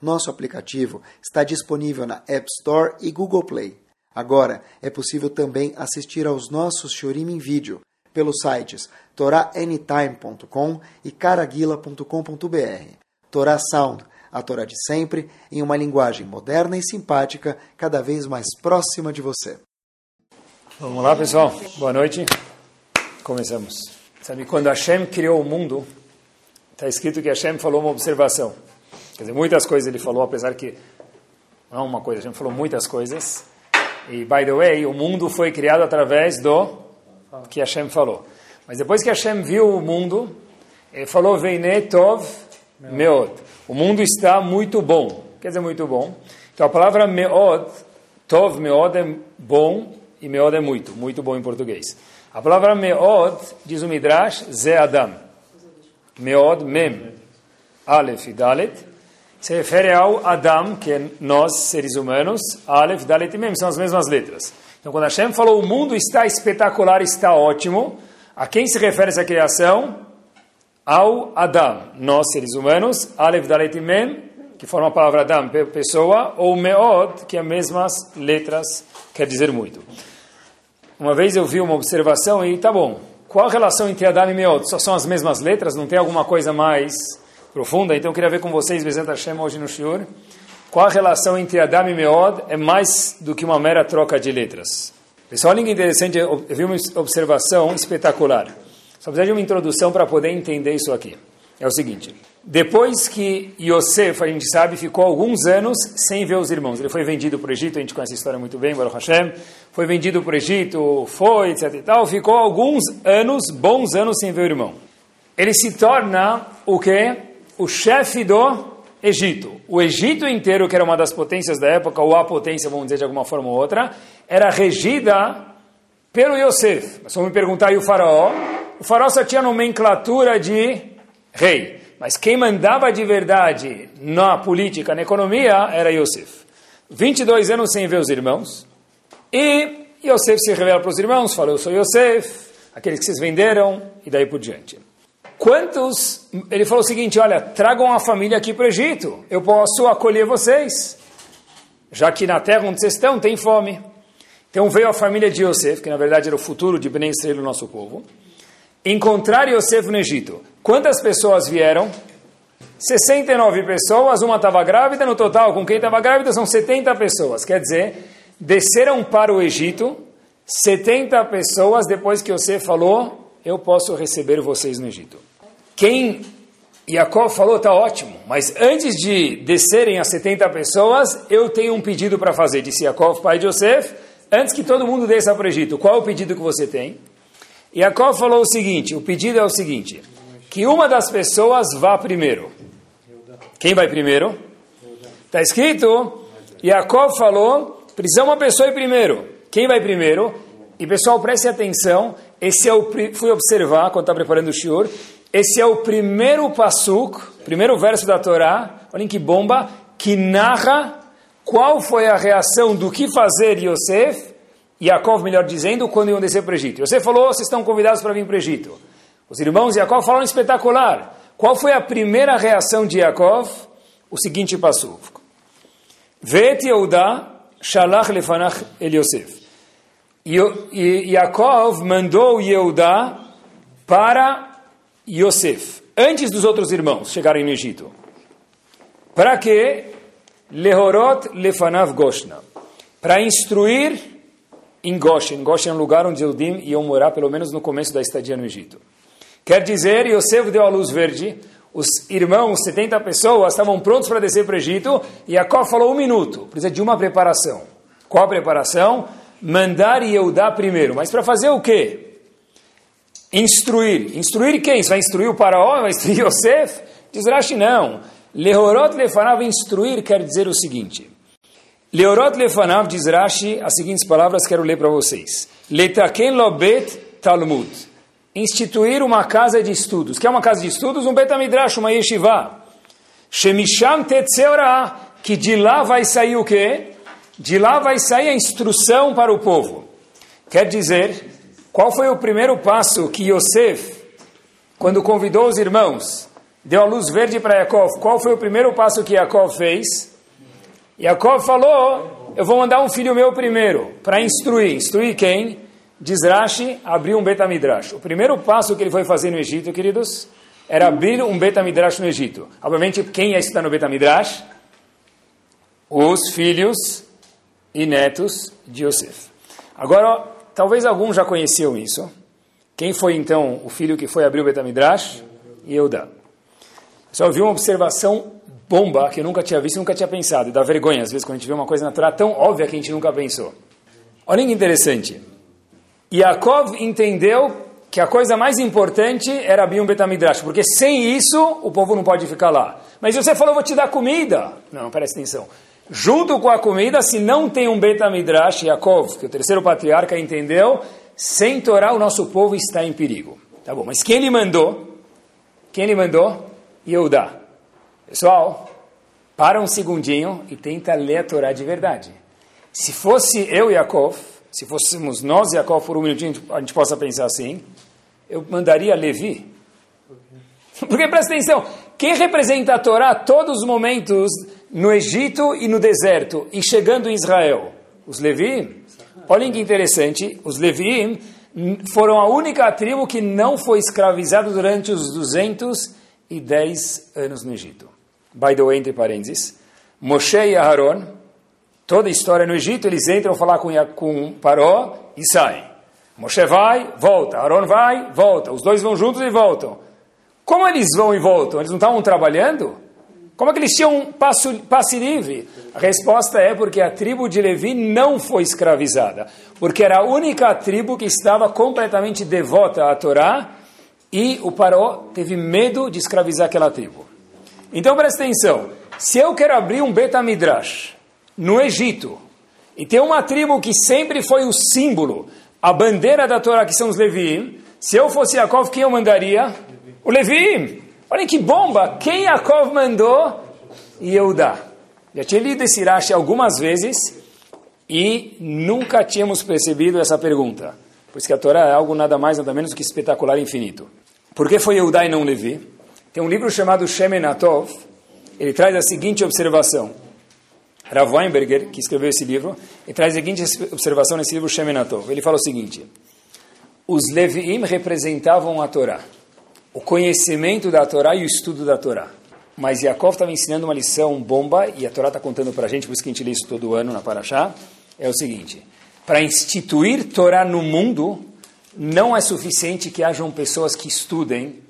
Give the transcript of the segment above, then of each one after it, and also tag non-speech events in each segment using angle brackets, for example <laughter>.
nosso aplicativo está disponível na App Store e Google Play. Agora é possível também assistir aos nossos Shorim em vídeo pelos sites toraanytime.com e caraguila.com.br. Torá Sound, a Torá de sempre, em uma linguagem moderna e simpática, cada vez mais próxima de você. Vamos lá, pessoal. Boa noite. Começamos. Sabe, quando Hashem criou o mundo, está escrito que Hashem falou uma observação. Quer dizer, muitas coisas ele falou, apesar que não é uma coisa, Hashem falou muitas coisas. E, by the way, o mundo foi criado através do que Hashem falou. Mas depois que Hashem viu o mundo, ele falou, Veine Tov Meod. O mundo está muito bom. Quer dizer, muito bom. Então, a palavra Meod, Tov Meod é bom e Meod é muito. Muito bom em português. A palavra Meod, diz o Midrash, Ze Adam. Meod, Mem. Aleph e Dalet. Se refere ao Adam, que é nós, seres humanos. Aleph, Dalet e Mem são as mesmas letras. Então, quando Hashem falou o mundo está espetacular, está ótimo, a quem se refere essa criação? Ao Adam, nós, seres humanos. Aleph, Dalet e Mem, que forma a palavra Adam, pessoa. Ou Meod, que é as mesmas letras, quer dizer muito. Uma vez eu vi uma observação e tá bom. Qual a relação entre Adam e Meod? Só são as mesmas letras? Não tem alguma coisa mais profunda? Então eu queria ver com vocês, Bezat Hashem, hoje no Shiur. Qual a relação entre Adam e Meod é mais do que uma mera troca de letras? Pessoal, olha que interessante, eu vi uma observação espetacular. Só precisa de uma introdução para poder entender isso aqui. É o seguinte, depois que Yosef, a gente sabe, ficou alguns anos sem ver os irmãos. Ele foi vendido para o Egito, a gente conhece a história muito bem, Baruch Hashem. Foi vendido para o Egito, foi, etc e tal. Ficou alguns anos, bons anos, sem ver o irmão. Ele se torna o quê? O chefe do Egito. O Egito inteiro, que era uma das potências da época, ou a potência, vamos dizer de alguma forma ou outra, era regida pelo Yosef. Mas vamos me perguntar, e o faraó? O faraó só tinha nomenclatura de rei. Mas quem mandava de verdade na política, na economia, era Yosef. 22 anos sem ver os irmãos. E Yosef se revela para os irmãos, fala, eu sou Yosef, aqueles que vocês venderam, e daí por diante. Quantos... Ele falou o seguinte, olha, tragam a família aqui para o Egito, eu posso acolher vocês. Já que na terra onde vocês estão tem fome. Então veio a família de Yosef, que na verdade era o futuro de Ben Israel, o nosso povo, encontrar Yosef no Egito. Quantas pessoas vieram? 69 pessoas, uma estava grávida, no total, com quem estava grávida, são 70 pessoas. Quer dizer, desceram para o Egito 70 pessoas depois que Yosef falou, eu posso receber vocês no Egito. Quem Jacob falou, está ótimo, mas antes de descerem as 70 pessoas, eu tenho um pedido para fazer, disse Jacob, pai de Yosef, antes que todo mundo desça para o Egito, qual é o pedido que você tem? Jacob falou o seguinte, o pedido é o seguinte, que uma das pessoas vá primeiro. Quem vai primeiro? Está escrito, Jacob falou, precisa uma pessoa ir primeiro. Quem vai primeiro? E pessoal, preste atenção, esse é o, fui observar quando está preparando o shiur, esse é o primeiro pasuk, primeiro verso da Torá, olhem que bomba, que narra qual foi a reação do que fazer Yosef, Yaakov, melhor dizendo, quando iam descer para o Egito. Yosef falou, vocês estão convidados para vir para o Egito. Os irmãos de Yaakov falaram espetacular. Qual foi a primeira reação de Yaakov? O seguinte pasuk. Vet Yehuda shalach lefanach el Yosef. Yaakov mandou Yehuda para Yosef, antes dos outros irmãos chegarem no Egito. Para que? Lehorot lefanav Goshna. Para instruir em Goshen. Goshen é um lugar onde Eudim iam morar, pelo menos no começo da estadia no Egito. Quer dizer, Yosef deu a luz verde, os irmãos, 70 pessoas, estavam prontos para descer para o Egito, e Jacob falou um minuto, precisa de uma preparação. Qual a preparação? Mandar Yehudá primeiro. Mas para fazer o quê? Instruir. Instruir quem? Você vai instruir o faraó? Vai instruir <laughs> Yosef? Diz Rashi, não. Lehorot lefanav instruir quer dizer o seguinte. Leorot lefanav diz Rashi as seguintes palavras quero ler para vocês. Letaken lobet talmud. Instituir uma casa de estudos. Que é uma casa de estudos? Um betamidrash, uma yeshiva. Shemisham tetzeora. Que de lá vai sair o quê? De lá vai sair a instrução para o povo. Quer dizer, qual foi o primeiro passo que Yosef, quando convidou os irmãos, deu a luz verde para Yaakov? Qual foi o primeiro passo que Yaakov fez? Yaakov falou, eu vou mandar um filho meu primeiro, para instruir. Instruir quem? Diz Rashi, abriu um Betamidrash. O primeiro passo que ele foi fazer no Egito, queridos, era abrir um Betamidrash no Egito. Obviamente, quem ia estudar no Betamidrash? Os filhos e netos de Yosef. Agora, talvez alguns já conheciam isso. Quem foi então o filho que foi abrir o Betamidrash? Yehuda. Só vi uma observação bomba que eu nunca tinha visto, nunca tinha pensado. Dá vergonha, às vezes, quando a gente vê uma coisa natural tão óbvia que a gente nunca pensou. Olha que interessante. Yaakov entendeu que a coisa mais importante era abrir um Betamidrash, porque sem isso o povo não pode ficar lá. Mas você falou, vou te dar comida. Não, não presta atenção. Junto com a comida, se não tem um Betamidrash, Yaakov, que o terceiro patriarca entendeu, sem Torá o nosso povo está em perigo. Tá bom, mas quem lhe mandou? Quem lhe mandou? Yehudá. Pessoal, para um segundinho e tenta ler a Torá de verdade. Se fosse eu, Yaakov, se fôssemos nós, Yaakov, por um minutinho a gente possa pensar assim, eu mandaria Levi. <laughs> Porque presta atenção, quem representa a Torá todos os momentos no Egito e no deserto e chegando em Israel? Os Levi? Olhem que interessante, os Levi foram a única tribo que não foi escravizada durante os 210 anos no Egito. By the way, entre parênteses, Moshe e Aharon, toda a história no Egito, eles entram falar com, com Paró e saem. Moshe vai, volta. Aaron vai, volta. Os dois vão juntos e voltam. Como eles vão e voltam? Eles não estavam trabalhando? Como é que eles tinham passo, passe livre? A resposta é porque a tribo de Levi não foi escravizada. Porque era a única tribo que estava completamente devota à Torá e o Paró teve medo de escravizar aquela tribo. Então presta atenção. Se eu quero abrir um Betamidrash no Egito e tem uma tribo que sempre foi o símbolo, a bandeira da Torá, que são os Leviim, se eu fosse Yaakov, quem eu mandaria? O Leviim. Olha que bomba! Quem Yaakov mandou? Yehudá. Já tinha lido esse Rashi algumas vezes e nunca tínhamos percebido essa pergunta. Pois que a Torá é algo nada mais, nada menos do que espetacular e infinito. Por que foi Yehudá e não Levi? Tem um livro chamado Shemenatov, ele traz a seguinte observação. Rav Weinberger, que escreveu esse livro, ele traz a seguinte observação nesse livro Shemenatov. Ele fala o seguinte: os Leviim representavam a Torá, o conhecimento da Torá e o estudo da Torá. Mas Yaakov estava ensinando uma lição bomba, e a Torá está contando para a gente, por isso que a gente lê isso todo ano na Paraxá, é o seguinte, para instituir Torá no mundo, não é suficiente que hajam pessoas que estudem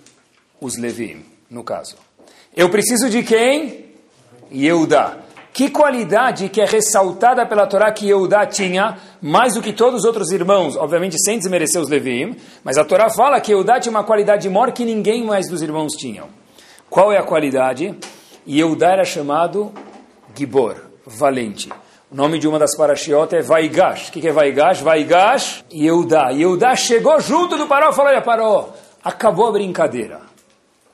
os Leviim no caso. Eu preciso de quem? Yehudá. Que qualidade que é ressaltada pela Torá que Yehudá tinha, mais do que todos os outros irmãos, obviamente sem desmerecer os Leviim, mas a Torá fala que Yehudá tinha uma qualidade maior que ninguém mais dos irmãos tinham. Qual é a qualidade? Yehudá era chamado Gibor, valente. O nome de uma das parashiot é Vaigash. O que é Vaigash? Vaigash, Yehudá. Yehudá chegou junto do Paró e falou, olha Paró, acabou a brincadeira.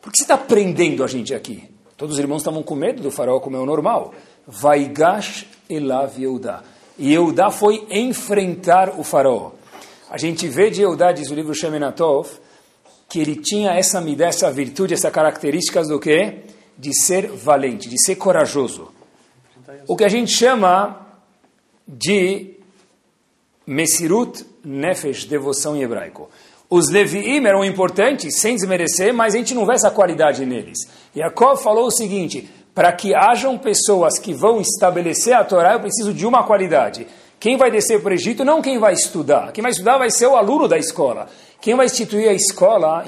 Por que você está prendendo a gente aqui? Todos os irmãos estavam com medo do faraó, como é o normal. Vaigash elav Yehudá. E Yehudá foi enfrentar o faraó. A gente vê de Yehudá, diz o livro Shemenatov, que ele tinha essa midá, essa virtude, essa características do quê? De ser valente, de ser corajoso. O que a gente chama de Mesirut Nefesh, devoção em hebraico. Os Leviim eram importantes, sem desmerecer, mas a gente não vê essa qualidade neles. Yaakov falou o seguinte, para que hajam pessoas que vão estabelecer a Torá, eu preciso de uma qualidade. Quem vai descer para o Egito, não quem vai estudar. Quem vai estudar vai ser o aluno da escola. Quem vai instituir a escola,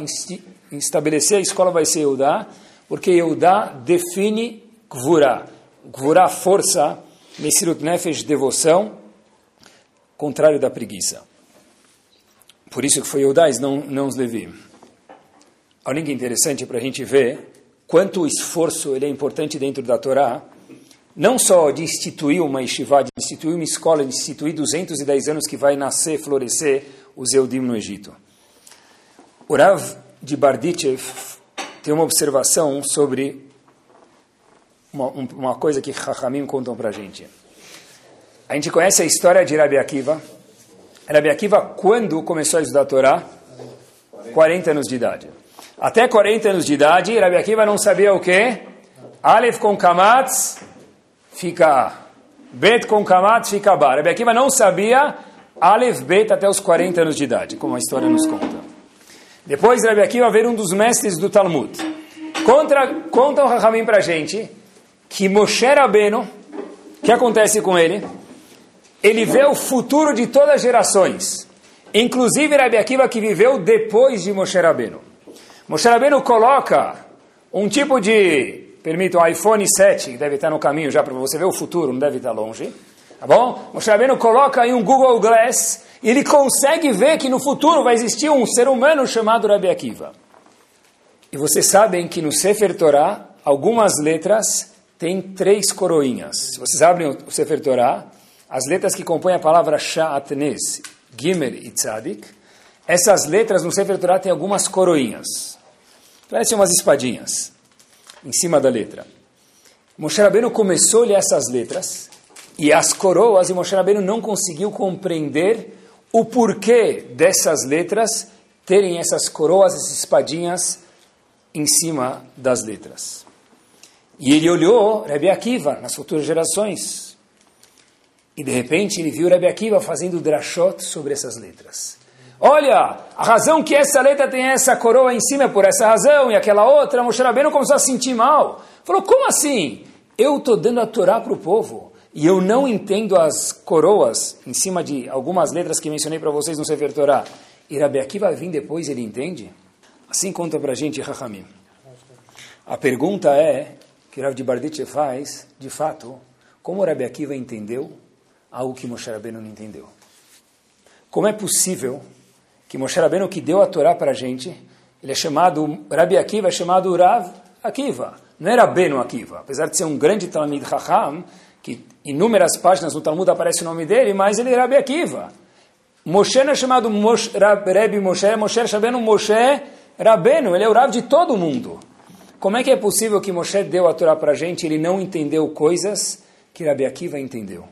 estabelecer a escola vai ser Eudá, porque Eudá define Gvurá. Gvurá, força, Mesirut Nefesh, devoção, contrário da preguiça. Por isso que foi Eudais, não, não os Levi. Olha que interessante para a gente ver quanto o esforço ele é importante dentro da Torá. não só de instituir uma yeshiva, de instituir uma escola, de instituir 210 anos que vai nascer, florescer o Zeudim no Egito. O Rav de Bardichev tem uma observação sobre uma, uma coisa que Chachamim contam para a gente. A gente conhece a história de Rabi Akiva. Rabi Akiva, quando começou a estudar a Torá? 40 anos de idade. Até 40 anos de idade, Rabi Akiva não sabia o quê? Aleph com Kamatz fica A. Bet com Kamatz fica Ba. Rabi Akiva não sabia Aleph, Bet até os 40 anos de idade, como a história nos conta. Depois Rabi Akiva veio um dos mestres do Talmud. Contra, conta o Rahamim para a gente que Moshe Rabbeinu, o que acontece com ele? Ele vê o futuro de todas as gerações. Inclusive Rabi Akiva que viveu depois de Moshe Rabbeinu. Moshe Rabbeinu coloca um tipo de, permita, um iPhone 7, que deve estar no caminho já para você ver o futuro, não deve estar longe. Tá bom? Moshe Rabbeinu coloca aí um Google Glass e ele consegue ver que no futuro vai existir um ser humano chamado Rabi Akiva. E vocês sabem que no Sefer Torah, algumas letras têm três coroinhas. Se vocês abrem o Sefer Torah, as letras que compõem a palavra Sha'atnez, Gimel e Tzadik, essas letras no Sefer Torah têm algumas coroinhas. Parecem umas espadinhas em cima da letra. Moshe Rabbeinu começou a ler essas letras e as coroas, e Moshe Rabbeinu não conseguiu compreender o porquê dessas letras terem essas coroas, essas espadinhas em cima das letras. E ele olhou Rebbe Akiva nas futuras gerações. E de repente ele viu Rebbe Akiva fazendo drashot sobre essas letras. Olha, a razão que essa letra tem essa coroa em cima é por essa razão, e aquela outra, Moshe Rabbeinu começou a sentir mal. Falou, como assim? Eu estou dando a Torá para o povo e eu não entendo as coroas em cima de algumas letras que mencionei para vocês no Sefer Torah, e Rabi Akiva vai vir depois, ele entende? Assim conta para a gente Rahamim. A pergunta é, que Rav de Barditche faz, de fato, como Rabi Akiva entendeu algo que Moshe Rabbeinu não entendeu? Como é possível que Moshe Rabbeinu, que deu a Torá para a gente, ele é chamado, Rabi Akiva é chamado Rav Akiva, não era Beno Akiva, apesar de ser um grande Talmid Chacham, que inúmeras páginas no Talmud aparece o nome dele, mas ele é Rabi Akiva. Moshe não é chamado Moshe, Rabbi Moshe, Moshe é chamado Moshe Rabbeinu, ele é o Rav de todo mundo. Como é que é possível que Moshe deu a Torá para a gente e ele não entendeu coisas que Rabi Akiva entendeu?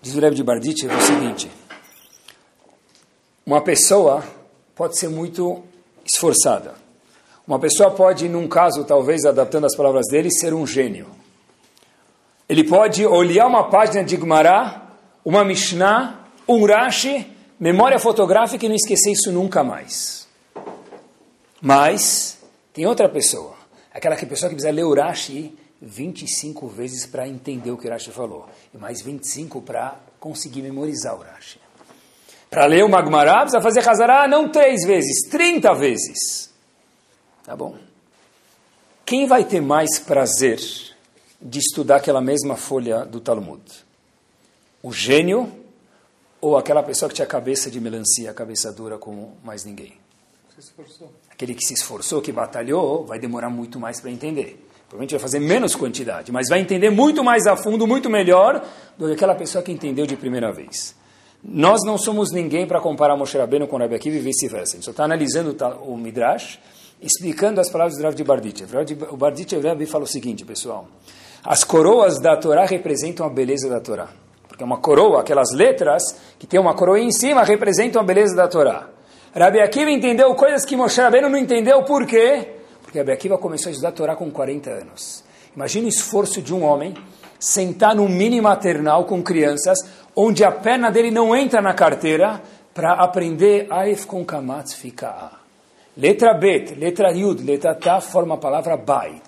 Diz o Rebbe de Barditch é o seguinte, uma pessoa pode ser muito esforçada. Uma pessoa pode, num caso, talvez adaptando as palavras dele, ser um gênio. Ele pode olhar uma página de Gemara, uma Mishnah, um Rashi, memória fotográfica e não esquecer isso nunca mais. Mas tem outra pessoa, aquela que pessoa que precisa ler o Rashi 25 vezes para entender o que o Rashi falou, e mais 25 para conseguir memorizar o Rashi. Para ler o Magmará, precisa fazer Hazará não três vezes, 30 vezes. Tá bom? Quem vai ter mais prazer de estudar aquela mesma folha do Talmud? O gênio ou aquela pessoa que tinha cabeça de melancia, cabeça dura como mais ninguém? Aquele que se esforçou, que batalhou, vai demorar muito mais para entender. Provavelmente vai fazer menos quantidade, mas vai entender muito mais a fundo, muito melhor do que aquela pessoa que entendeu de primeira vez. Nós não somos ninguém para comparar Moshe Rabbeinu com Rabi Akiva e vice-versa. A gente só está analisando o Midrash, explicando as palavras do Rav de Barditchev. O Barditchev fala o seguinte, pessoal. As coroas da Torá representam a beleza da Torá. Porque uma coroa, aquelas letras que tem uma coroa em cima, representam a beleza da Torá. Rabi Akiva entendeu coisas que Moshe Rabbeinu não entendeu. Por quê? Porque Rabi Akiva começou a estudar a Torá com 40 anos. Imagina o esforço de um homem sentar no mini maternal com crianças, onde a perna dele não entra na carteira, para aprender Aif com Kamatz fica A. Letra Bet, letra Yud, letra Ta forma a palavra Bait.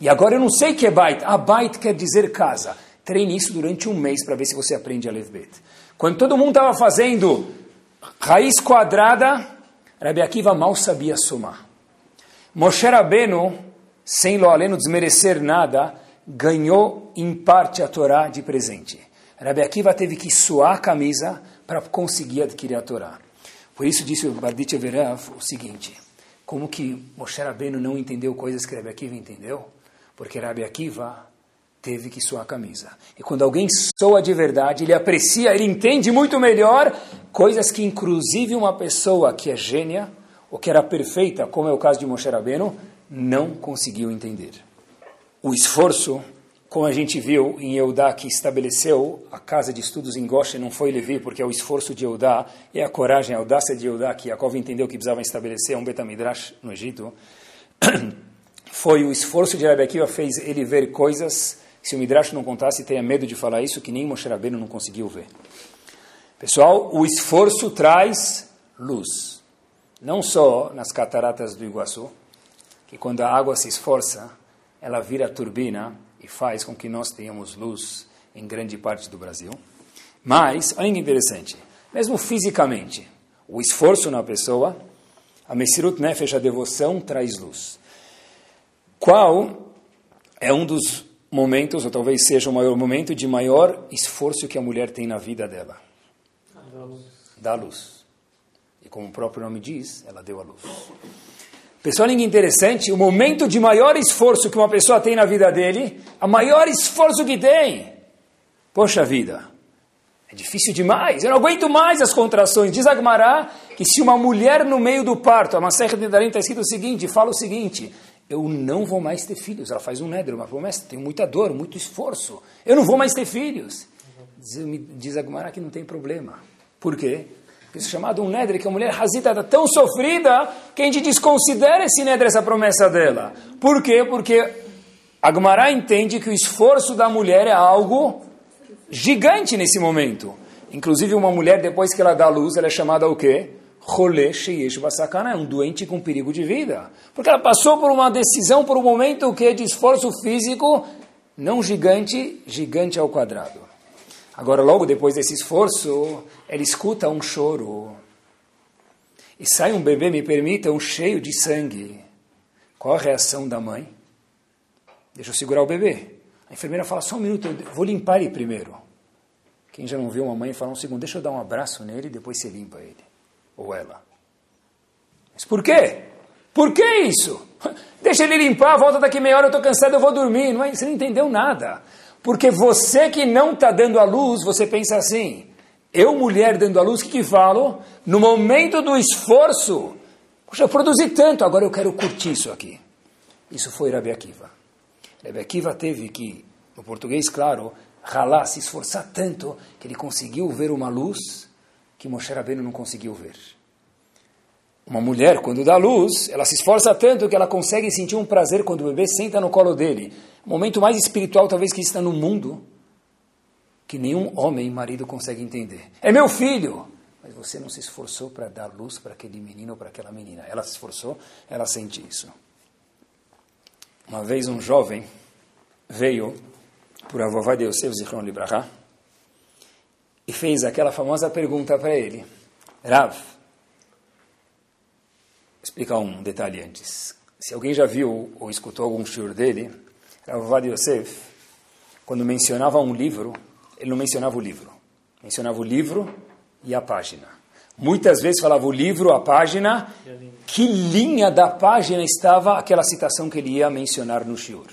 E agora eu não sei o que é Bait. A Bait quer dizer casa. Treine isso durante um mês para ver se você aprende a Bet. Quando todo mundo estava fazendo raiz quadrada, Rabi Akiva mal sabia somar. Moshe Rabbeinu, sem lo aleno desmerecer nada, ganhou em parte a Torá de presente. Rabi Akiva teve que suar a camisa para conseguir adquirir a Torá. Por isso disse o Bardit Everav o seguinte, como que Moshe Rabbeinu não entendeu coisas que Rabi Akiva entendeu? Porque Rabi Akiva teve que suar a camisa. E quando alguém soa de verdade, ele aprecia, ele entende muito melhor coisas que inclusive uma pessoa que é gênia ou que era perfeita, como é o caso de Moshe Rabbeinu, não conseguiu entender. O esforço, como a gente viu em Eudá, que estabeleceu a casa de estudos em Goshen, não foi Levi, porque é o esforço de Eudá e a coragem, a audácia de Eudá, que Yaakov entendeu que precisava estabelecer um Betamidrash no Egito, <clears throat> foi o esforço de Rabi Akiva fez ele ver coisas se o Midrash não contasse, tenha medo de falar isso, que nem Moshe Rabbeinu não conseguiu ver. Pessoal, o esforço traz luz. Não só nas cataratas do Iguaçu, que quando a água se esforça, ela vira turbina e faz com que nós tenhamos luz em grande parte do Brasil. Mas, olha que interessante, mesmo fisicamente, o esforço na pessoa, a Messirut Nefesh, a devoção, traz luz. Qual é um dos momentos, ou talvez seja o maior momento de maior esforço que a mulher tem na vida dela. Da luz. Da luz. E como o próprio nome diz, ela deu a luz. Pessoal, que interessante, o momento de maior esforço que uma pessoa tem na vida dele, a maior esforço que tem. Poxa vida, é difícil demais, eu não aguento mais as contrações. Diz Agmará que se uma mulher no meio do parto, a Maserha de Darim está escrito o seguinte, fala o seguinte, eu não vou mais ter filhos. Ela faz um nedro, uma promessa, tenho muita dor, muito esforço. Eu não vou mais ter filhos. Diz, diz a Gumara que não tem problema. Por quê? Isso é chamado um nedre, que a mulher razita está tão sofrida que a gente desconsidera esse nedre, essa promessa dela. Por quê? Porque a Gumara entende que o esforço da mulher é algo gigante nesse momento. Inclusive uma mulher, depois que ela dá luz, ela é chamada o quê? Rolê Sheyesh Basakana, é um doente com perigo de vida. Porque ela passou por uma decisão, por um momento que de esforço físico, não gigante, gigante ao quadrado. Agora, logo depois desse esforço, ela escuta um choro. E sai um bebê, me permitam, cheio de sangue. Qual a reação da mãe? Deixa eu segurar o bebê. A enfermeira fala, só um minuto, eu vou limpar ele primeiro. Quem já não viu uma mãe fala um segundo, deixa eu dar um abraço nele e depois você limpa ele ou ela. Mas por quê? Por que isso? <laughs> Deixa ele limpar, volta daqui meia hora, eu estou cansado, eu vou dormir. Não é, você não entendeu nada. Porque você que não está dando a luz, você pensa assim, eu, mulher, dando a luz, o que, que falo? No momento do esforço, poxa, eu produzi tanto, agora eu quero curtir isso aqui. Isso foi Rabi Akiva. Rabi Akiva teve que, no português, claro, ralar, se esforçar tanto, que ele conseguiu ver uma luz que Moshe Rabbeinu não conseguiu ver. Uma mulher, quando dá luz, ela se esforça tanto que ela consegue sentir um prazer quando o bebê senta no colo dele. Momento mais espiritual, talvez, que está no mundo, que nenhum homem, marido, consegue entender. É meu filho! Mas você não se esforçou para dar luz para aquele menino ou para aquela menina. Ela se esforçou, ela sente isso. Uma vez um jovem veio por Avová de Yosef Zichron Libraha, e fez aquela famosa pergunta para ele. Rav, explicar um detalhe antes. Se alguém já viu ou escutou algum shiur dele, Rav Vad Yosef, quando mencionava um livro, ele não mencionava o livro. Mencionava o livro e a página. Muitas vezes falava o livro, a página, que linha da página estava aquela citação que ele ia mencionar no shiur.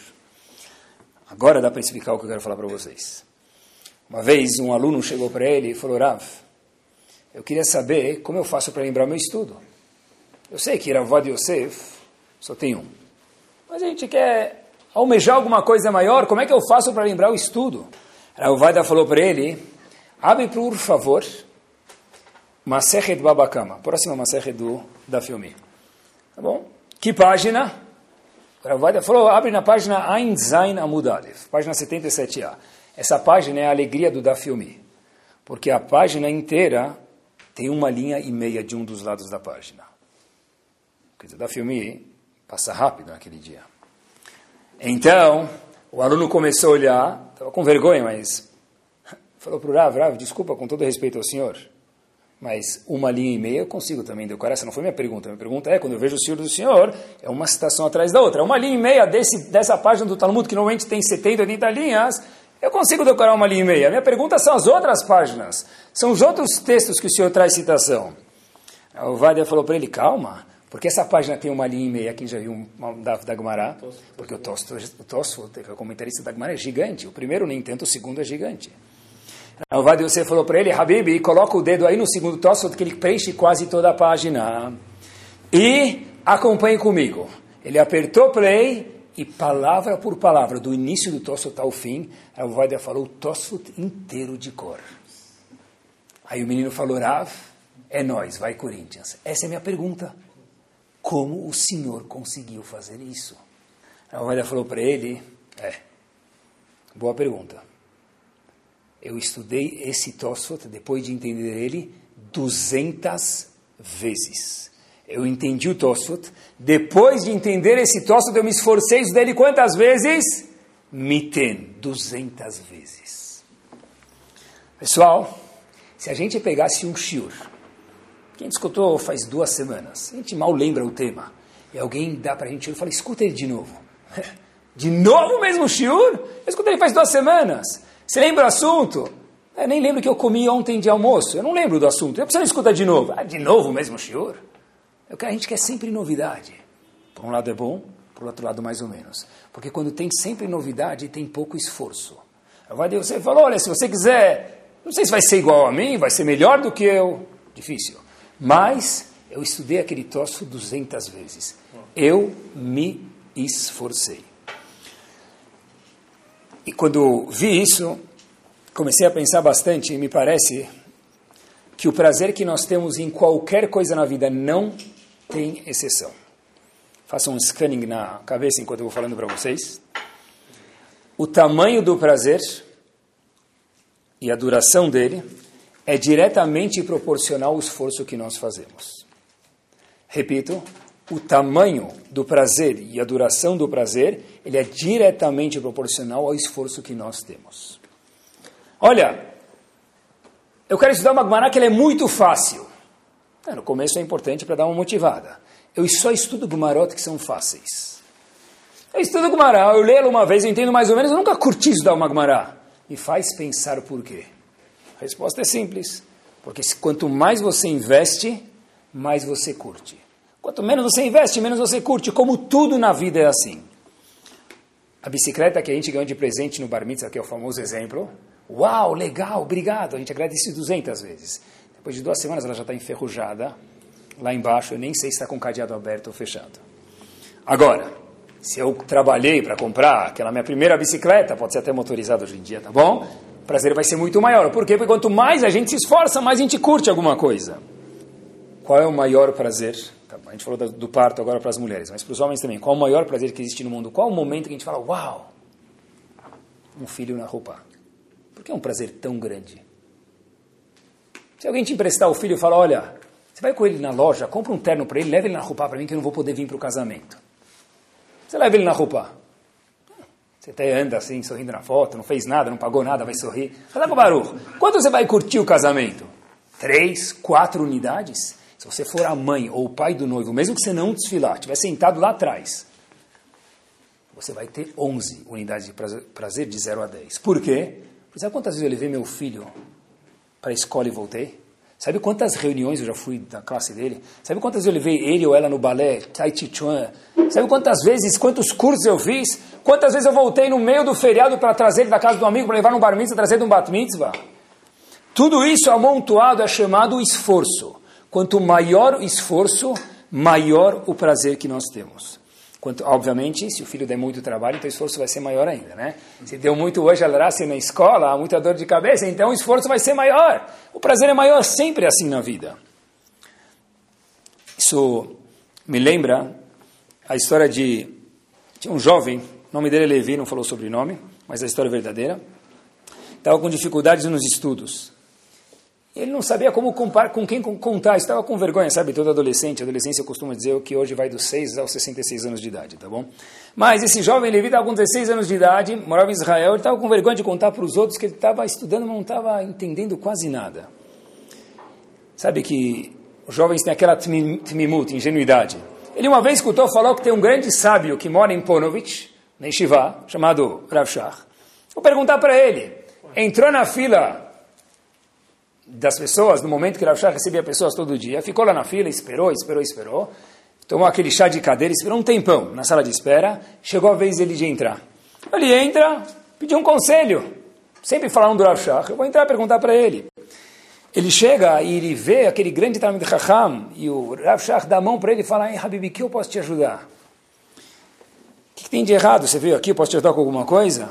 Agora dá para explicar o que eu quero falar para vocês. Uma vez um aluno chegou para ele e falou, Rav, eu queria saber como eu faço para lembrar meu estudo. Eu sei que Ravad Yosef só tem um. Mas a gente quer almejar alguma coisa maior, como é que eu faço para lembrar o estudo? Ravada falou para ele, abre por favor Masechet Babakama, próxima Masechet do, da filme. Tá bom? Que página? Ravada falou, abre na página Ein Zain Amud Aleph, página 77a. Essa página é a alegria do Dafyomi, porque a página inteira tem uma linha e meia de um dos lados da página. Quer dizer, o Dafyomi passa rápido naquele dia. Então, o aluno começou a olhar, estava com vergonha, mas falou para o Rav, Rav, desculpa, com todo respeito ao senhor, mas uma linha e meia eu consigo também decorar. Essa não foi minha pergunta. Minha pergunta é, quando eu vejo o senhor do senhor, é uma citação atrás da outra. Uma linha e meia desse, dessa página do Talmud, que normalmente tem 70, 80 linhas, eu consigo decorar uma linha e meia. Minha pergunta são as outras páginas. São os outros textos que o senhor traz citação. O Vadia falou para ele, calma, Porque essa página tem uma linha e meia, quem já viu um da, da Gemara, porque o Tosfot, o Tosfot, o comentarista da Gemara, é gigante. O primeiro nem tanto, o segundo é gigante. O Vadi você falou para ele, Habib, coloca o dedo aí no segundo Tosfot, que ele preenche quase toda a página. E acompanhe comigo. Ele apertou play e palavra por palavra, do início do ao fim, o Vadi falou o Tosfot inteiro de cor. Aí o menino falou, Rav, é nós, vai Corinthians. Essa é a minha pergunta. Como o senhor conseguiu fazer isso? A Ovelha falou para ele: É, boa pergunta. Eu estudei esse Tosfot, depois de entender ele, 200 vezes. Eu entendi o Tosfot. Depois de entender esse Tosfot, eu me esforcei dele quantas vezes? Miten, 200 vezes. Pessoal, se a gente pegasse um shiur quem escutou faz duas semanas, a gente mal lembra o tema. E alguém dá para a gente, eu falo, escuta ele de novo. <laughs> De novo mesmo shiur? Eu escutei ele faz duas semanas. Você lembra o assunto? Eu nem lembro que eu comi ontem de almoço. Eu não lembro do assunto. Eu preciso escutar de novo. Ah, de novo mesmo shiur? É a gente quer sempre novidade. Por um lado é bom, por outro lado mais ou menos. Porque quando tem sempre novidade, tem pouco esforço. Você falou, olha, se você quiser, não sei se vai ser igual a mim, vai ser melhor do que eu. Difícil. Mas eu estudei aquele troço 200 vezes. Eu me esforcei. E quando vi isso, comecei a pensar bastante e me parece que o prazer que nós temos em qualquer coisa na vida não tem exceção. Faça um scanning na cabeça enquanto eu vou falando para vocês. O tamanho do prazer e a duração dele é diretamente proporcional ao esforço que nós fazemos. Repito, o tamanho do prazer e a duração do prazer, ele é diretamente proporcional ao esforço que nós temos. Olha, eu quero estudar uma Gemara que é muito fácil. É, no começo é importante para dar uma motivada. Eu só estudo Gemarot que são fáceis. Eu estudo Gemara, eu leio uma vez, eu entendo mais ou menos, eu nunca curti estudar uma Gemara. Me faz pensar por quê. A resposta é simples. Porque quanto mais você investe, mais você curte. Quanto menos você investe, menos você curte. Como tudo na vida é assim. A bicicleta que a gente ganhou de presente no Bar Mitzvah, que é o famoso exemplo. Uau, legal, obrigado. A gente agradece 200 vezes. Depois de duas semanas ela já está enferrujada. Lá embaixo eu nem sei se está com cadeado aberto ou fechado. Agora, se eu trabalhei para comprar aquela minha primeira bicicleta, pode ser até motorizada hoje em dia, tá bom? Prazer vai ser muito maior. Por quê? Porque quanto mais a gente se esforça, mais a gente curte alguma coisa. Qual é o maior prazer? Tá, a gente falou do parto agora para as mulheres, mas para os homens também. Qual é o maior prazer que existe no mundo? Qual o momento que a gente fala, uau, um filho na roupa? Por que é um prazer tão grande? Se alguém te emprestar o filho e falar, olha, você vai com ele na loja, compra um terno para ele, leva ele na roupa para mim que eu não vou poder vir para o casamento. Você leva ele na roupa. Você até anda assim, sorrindo na foto, não fez nada, não pagou nada, vai sorrir. Fala com o Baruch, quanto você vai curtir o casamento? Três, quatro unidades? Se você for a mãe ou o pai do noivo, mesmo que você não desfilar, estiver sentado lá atrás, você vai ter 11 unidades de prazer de 0 a 10. Por quê? Sabe quantas vezes eu levei meu filho para a escola e voltei? Sabe quantas reuniões eu já fui da classe dele? Sabe quantas eu levei ele ou ela no balé, Tai Chi Chuan? Sabe quantas vezes, quantos cursos eu fiz? Quantas vezes eu voltei no meio do feriado para trazer ele da casa do amigo, para levar no bar mitzvah, trazer um bat mitzvah? Tudo isso amontoado é chamado esforço. Quanto maior o esforço, maior o prazer que nós temos. Quanto, obviamente, se o filho der muito trabalho, então o esforço vai ser maior ainda, né? Se deu muito hoje alarase na escola, muita dor de cabeça, então o esforço vai ser maior. O prazer é maior sempre assim na vida. Isso me lembra a história de, de um jovem, o nome dele é Levi, não falou sobrenome, mas a história é verdadeira. Estava com dificuldades nos estudos. Ele não sabia como compar, com quem contar, estava com vergonha, sabe? Todo adolescente, adolescência costuma dizer que hoje vai dos 6 aos 66 anos de idade, tá bom? Mas esse jovem Levi estava com 16 anos de idade, morava em Israel, ele estava com vergonha de contar para os outros que ele estava estudando, mas não estava entendendo quase nada. Sabe que os jovens têm aquela tmimut, ingenuidade. Ele uma vez escutou, falou que tem um grande sábio que mora em Ponovich, em Shiva, chamado Rav Shach. Vou perguntar para ele, entrou na fila das pessoas, no momento que Rav Shach recebia pessoas todo dia, ficou lá na fila, esperou, esperou, esperou. tomou aquele chá de cadeira, esperou um tempão na sala de espera, chegou a vez dele de entrar. Ele entra, pediu um conselho. Sempre falaram do Rav Shach, eu vou entrar e perguntar para ele. Ele chega e ele vê aquele grande Talmud Chacham, e o Rav Shach dá a mão para ele e fala, Ei, Habibi, que eu posso te ajudar? O que, que tem de errado? Você veio aqui, eu posso te ajudar com alguma coisa?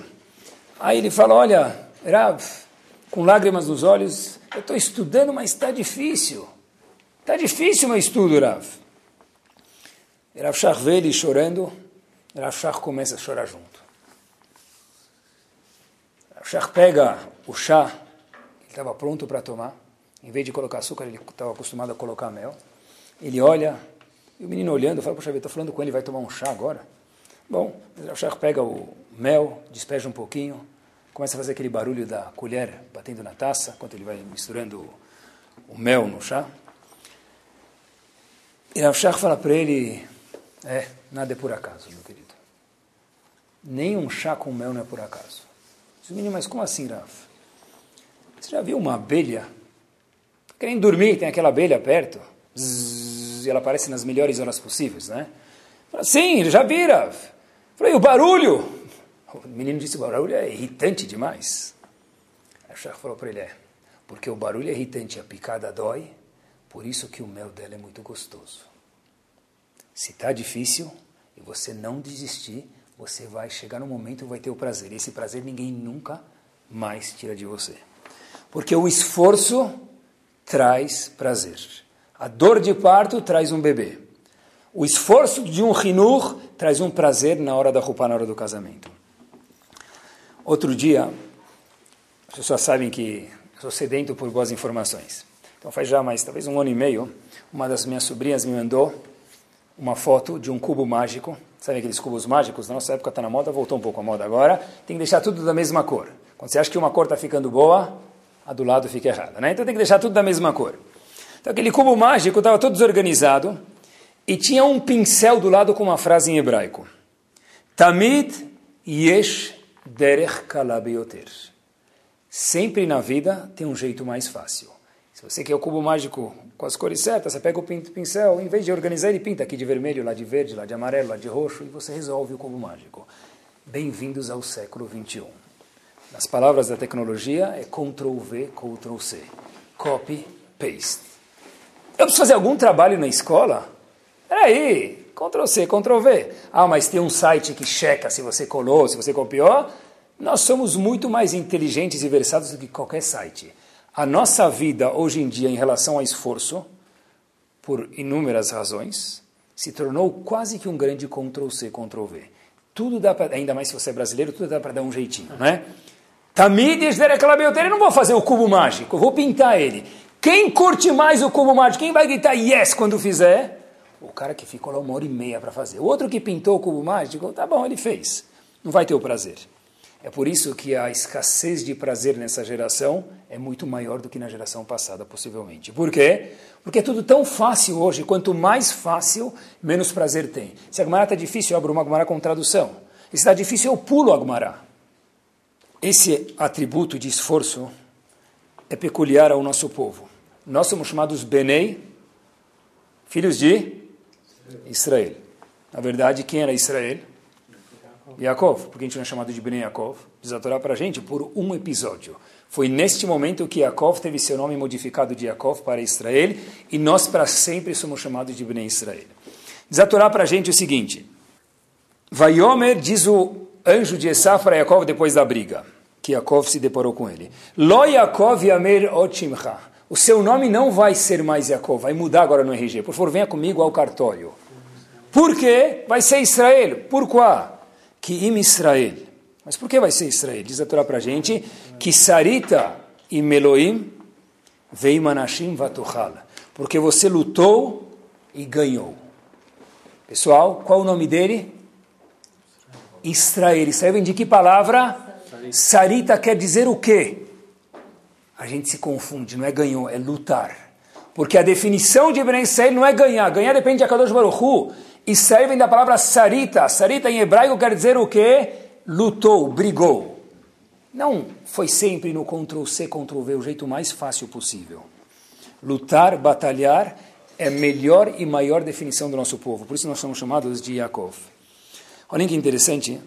Aí ele fala, olha, Rav, com lágrimas nos olhos, eu estou estudando, mas está difícil. Está difícil meu estudo, Rav. Rav Shach vê ele chorando, Rav Shach começa a chorar junto. Rav Shach pega o chá, ele estava pronto para tomar, em vez de colocar açúcar, ele estava acostumado a colocar mel. Ele olha, e o menino olhando, fala, poxa, eu estou falando com ele, vai tomar um chá agora? Bom, Rav pega o mel, despeja um pouquinho, começa a fazer aquele barulho da colher batendo na taça, enquanto ele vai misturando o mel no chá. E Rav Shach fala para ele, é, nada é por acaso, meu querido. Nem um chá com mel não é por acaso. Diz o menino, mas como assim, Rav? Você já viu uma abelha? Querendo dormir, tem aquela abelha perto. Zzz, e ela aparece nas melhores horas possíveis, né? Fala, Sim, já vi, Rav. Falei, o barulho? O menino disse, o barulho é irritante demais. Rav Shach falou para ele, é, porque o barulho é irritante, a picada dói, por isso que o mel dela é muito gostoso. Se está difícil e você não desistir, você vai chegar no momento e vai ter o prazer. E esse prazer ninguém nunca mais tira de você. Porque o esforço traz prazer. A dor de parto traz um bebê. O esforço de um rinur traz um prazer na hora da roupa, na hora do casamento. Outro dia, as pessoas sabem que sou sedento por boas informações. Então faz já mais, talvez um ano e meio, uma das minhas sobrinhas me mandou uma foto de um cubo mágico. Sabe aqueles cubos mágicos? Na nossa época está na moda, voltou um pouco a moda agora. Tem que deixar tudo da mesma cor. Quando você acha que uma cor está ficando boa, a do lado fica errada. Né? Então tem que deixar tudo da mesma cor. Então aquele cubo mágico estava todo desorganizado e tinha um pincel do lado com uma frase em hebraico. Tamid yesh derech kalabioter. Sempre na vida tem um jeito mais fácil. Se você quer o cubo mágico com as cores certas, você pega o pincel, em vez de organizar, ele pinta aqui de vermelho, lá de verde, lá de amarelo, lá de roxo, e você resolve o cubo mágico. Bem-vindos ao século 21. Nas palavras da tecnologia, é Ctrl-V, Ctrl-C. Copy, paste. Eu preciso fazer algum trabalho na escola? Peraí, Ctrl-C, Ctrl-V. Ah, mas tem um site que checa se você colou, se você copiou. Nós somos muito mais inteligentes e versados do que qualquer site. A nossa vida hoje em dia, em relação ao esforço, por inúmeras razões, se tornou quase que um grande Ctrl-C, Ctrl-V. Tudo dá para, ainda mais se você é brasileiro, tudo dá para dar um jeitinho, né? Tamides eu não vou fazer o cubo mágico, vou pintar ele. Quem curte mais o cubo mágico? Quem vai gritar yes quando fizer? O cara que ficou lá uma hora e meia para fazer. O outro que pintou o cubo mágico, tá bom, ele fez. Não vai ter o prazer. É por isso que a escassez de prazer nessa geração é muito maior do que na geração passada, possivelmente. Por quê? Porque é tudo tão fácil hoje, quanto mais fácil, menos prazer tem. Se a Gemara está difícil, eu abro uma Gemara com tradução. Se está difícil, eu pulo a Gemara. Esse atributo de esforço é peculiar ao nosso povo. Nós somos chamados Benei, filhos de Israel. Na verdade, quem era Israel? Yaakov, porque a gente não é chamado de Bnei Yaakov, diz a Torá para a gente, por um episódio. Foi neste momento que Yaakov teve seu nome modificado de Yaakov para Israel, e nós para sempre somos chamados de Bnei Israel. Diz a Torá para a gente o seguinte, Vaiomer diz o anjo de Esaf para Yaakov depois da briga, que Yaakov se deparou com ele. Lo Yaakov Yamer Otimcha. O seu nome não vai ser mais Yaakov, vai mudar agora no RG. Por favor, venha comigo ao cartório. Por quê? Vai ser Israel. Por quê? que im Israel. Mas por que vai ser Israel? Diz a Torá para a gente que Sarita e Meloim veio Manashim Vatuchal. Porque você lutou e ganhou. Pessoal, qual o nome dele? Israel. Israel vem de que palavra? Sarita quer dizer o quê? A gente se confunde, não é ganhou, é lutar. Porque a definição de Ben Israel não é ganhar. Ganhar depende de Akadosh Baruch Hu. Israel da palavra sarita. Sarita em hebraico quer dizer o quê? Lutou, brigou. Não foi sempre no Ctrl-C, Ctrl-V, o jeito mais fácil possível. Lutar, batalhar, é a melhor e maior definição do nosso povo. Por isso nós somos chamados de Yaakov. Olhem que interessante.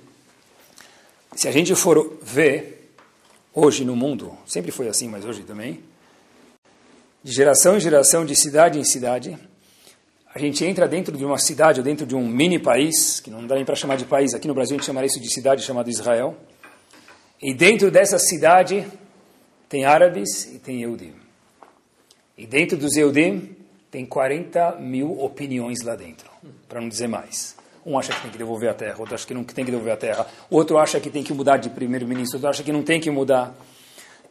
Se a gente for ver hoje no mundo, sempre foi assim, mas hoje também, de geração em geração, de cidade em cidade, a gente entra dentro de uma cidade ou dentro de um mini país, que não dá nem para chamar de país, aqui no Brasil a gente chamaria isso de cidade chamada Israel, e dentro dessa cidade tem árabes e tem Eudim. E dentro dos Eudim tem 40 mil opiniões lá dentro, para não dizer mais. Um acha que tem que devolver a terra, outro acha que não tem que devolver a terra, outro acha que tem que mudar de primeiro-ministro, outro acha que não tem que mudar.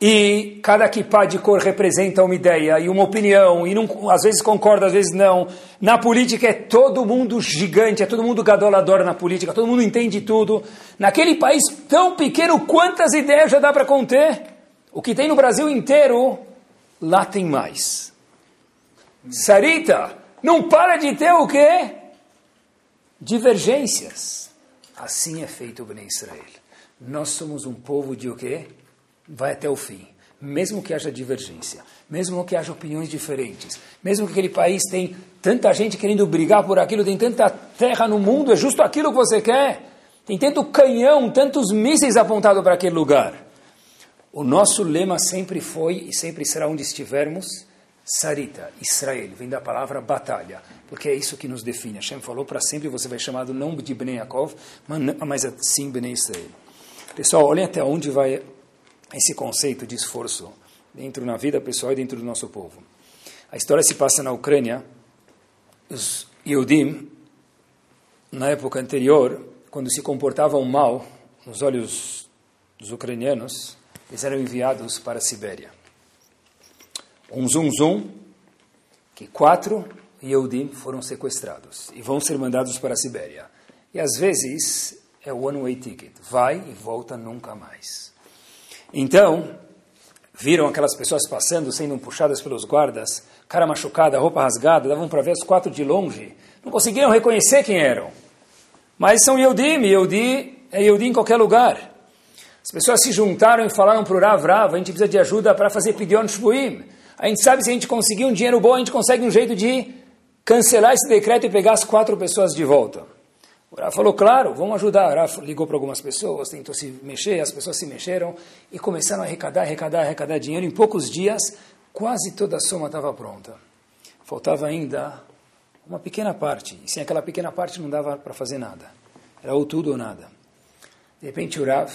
E cada kippah de cor representa uma ideia e uma opinião, e não, às vezes concorda, às vezes não. Na política é todo mundo gigante, é todo mundo gadolador na política, todo mundo entende tudo. Naquele país tão pequeno, quantas ideias já dá para conter? O que tem no Brasil inteiro, lá tem mais. Sarita, não para de ter o quê? Divergências. Assim é feito o Bnei Israel. Nós somos um povo de o quê? Vai até o fim. Mesmo que haja divergência, mesmo que haja opiniões diferentes, mesmo que aquele país tem tanta gente querendo brigar por aquilo, tem tanta terra no mundo, é justo aquilo que você quer, tem tanto canhão, tantos mísseis apontados para aquele lugar. O nosso lema sempre foi e sempre será onde estivermos, Sarita, Israel, vem da palavra batalha, porque é isso que nos define. Hashem falou para sempre você vai chamado não de Bnei Yaakov, mas sim Bnei Israel. Pessoal, olhem até onde vai esse conceito de esforço dentro na vida pessoal e dentro do nosso povo. A história se passa na Ucrânia. Os Yehudim, na época anterior, quando se comportavam mal nos olhos dos ucranianos, eles eram enviados para a Sibéria um zum zum, que quatro Yehudim foram sequestrados e vão ser mandados para a Sibéria. E às vezes é one-way ticket, vai e volta nunca mais. Então, viram aquelas pessoas passando, sendo puxadas pelos guardas, cara machucada, roupa rasgada, davam para ver os quatro de longe, não conseguiram reconhecer quem eram. Mas são Yehudim, Yehudi é Yehudim em qualquer lugar. As pessoas se juntaram e falaram para o Rav, Rav, a gente precisa de ajuda para fazer Pidyon Shvuim. A gente sabe se a gente conseguir um dinheiro bom, a gente consegue um jeito de cancelar esse decreto e pegar as quatro pessoas de volta. O Rafa falou, claro, vamos ajudar. O Rafa ligou para algumas pessoas, tentou se mexer, as pessoas se mexeram e começaram a arrecadar, arrecadar, arrecadar dinheiro. Em poucos dias, quase toda a soma estava pronta. Faltava ainda uma pequena parte. E sem aquela pequena parte não dava para fazer nada. Era ou tudo ou nada. De repente o Rav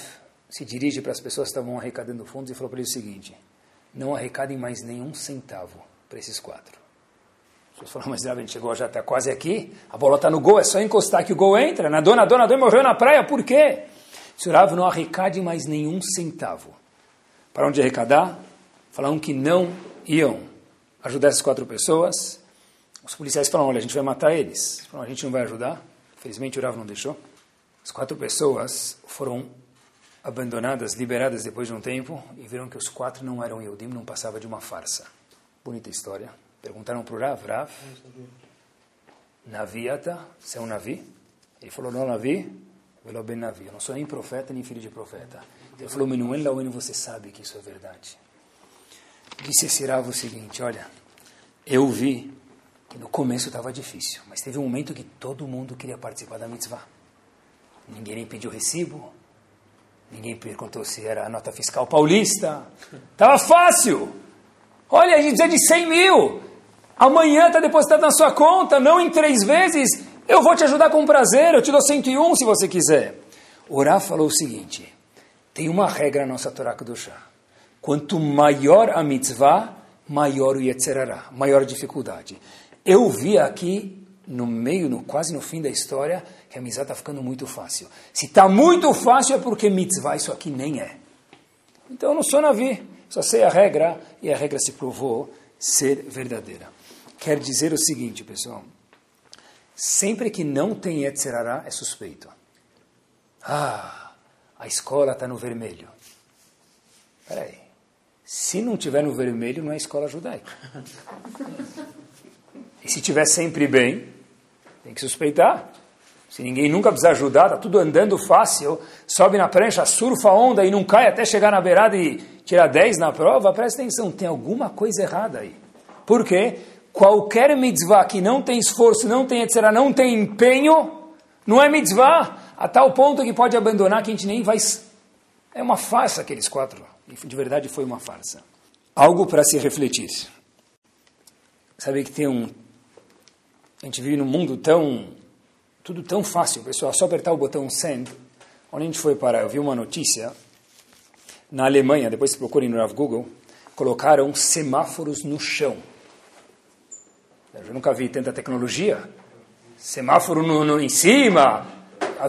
se dirige para as pessoas que estavam arrecadando fundos e falou para ele o seguinte não arrecadem mais nenhum centavo para esses quatro. As pessoas falam, mas a gente chegou já está quase aqui, a bola está no gol, é só encostar que o gol entra. Nadou, nadou, nadou e morreu na praia, por quê? Senhor não arrecade mais nenhum centavo. Para onde arrecadar? Falaram que não iam ajudar essas quatro pessoas. Os policiais falaram, olha, a gente vai matar eles. Falaram, a gente não vai ajudar. Felizmente o não deixou. As quatro pessoas foram abandonadas, liberadas depois de um tempo, e viram que os quatro não eram Yehudim, não passava de uma farsa. Bonita história. Perguntaram para o Rav, Rav, Naviata, você é um Navi? Ele falou, não, Navi, velo ben Navi, eu não sou nem profeta, nem filho de profeta. Ele falou, Menuel Laoen, você sabe que isso é verdade. Disse esse Rav o seguinte, olha, eu vi que no começo estava difícil, mas teve um momento que todo mundo queria participar da mitzvah. Ninguém pediu recibo, Ninguém perguntou se era a nota fiscal paulista. Estava fácil. Olha, a gente precisa de 100 mil. Amanhã está depositado na sua conta, não em três vezes. Eu vou te ajudar com prazer, eu te dou 101 se você quiser. Orá falou o seguinte: tem uma regra na nossa Torá chá. Quanto maior a mitzvah, maior o Yetzerará, maior a dificuldade. Eu vi aqui no meio, no, quase no fim da história, que a mitzvah está ficando muito fácil. Se está muito fácil é porque mitzvah isso aqui nem é. Então eu não sou navi, só sei a regra e a regra se provou ser verdadeira. Quer dizer o seguinte, pessoal. Sempre que não tem Yetzerará, é suspeito. Ah, a escola está no vermelho. Peraí. Se não tiver no vermelho, não é escola judaica. <laughs> E se tiver sempre bem, tem que suspeitar. Se ninguém nunca precisa ajudar, está tudo andando fácil, sobe na prancha, surfa a onda e não cai até chegar na beirada e tirar 10 na prova, presta atenção, tem alguma coisa errada aí. Por quê? qualquer mitzvah que não tem esforço, não tem etc., não tem empenho, não é mitzvah, a tal ponto que pode abandonar que a gente nem vai. É uma farsa aqueles quatro. De verdade foi uma farsa. Algo para se refletir. Sabe que tem um. A gente vive num mundo tão. Tudo tão fácil, pessoal. Só apertar o botão send. Onde a gente foi parar? Eu vi uma notícia. Na Alemanha, depois se procurem no Google, colocaram semáforos no chão. Eu nunca vi tanta tecnologia. Semáforo no, no, em cima,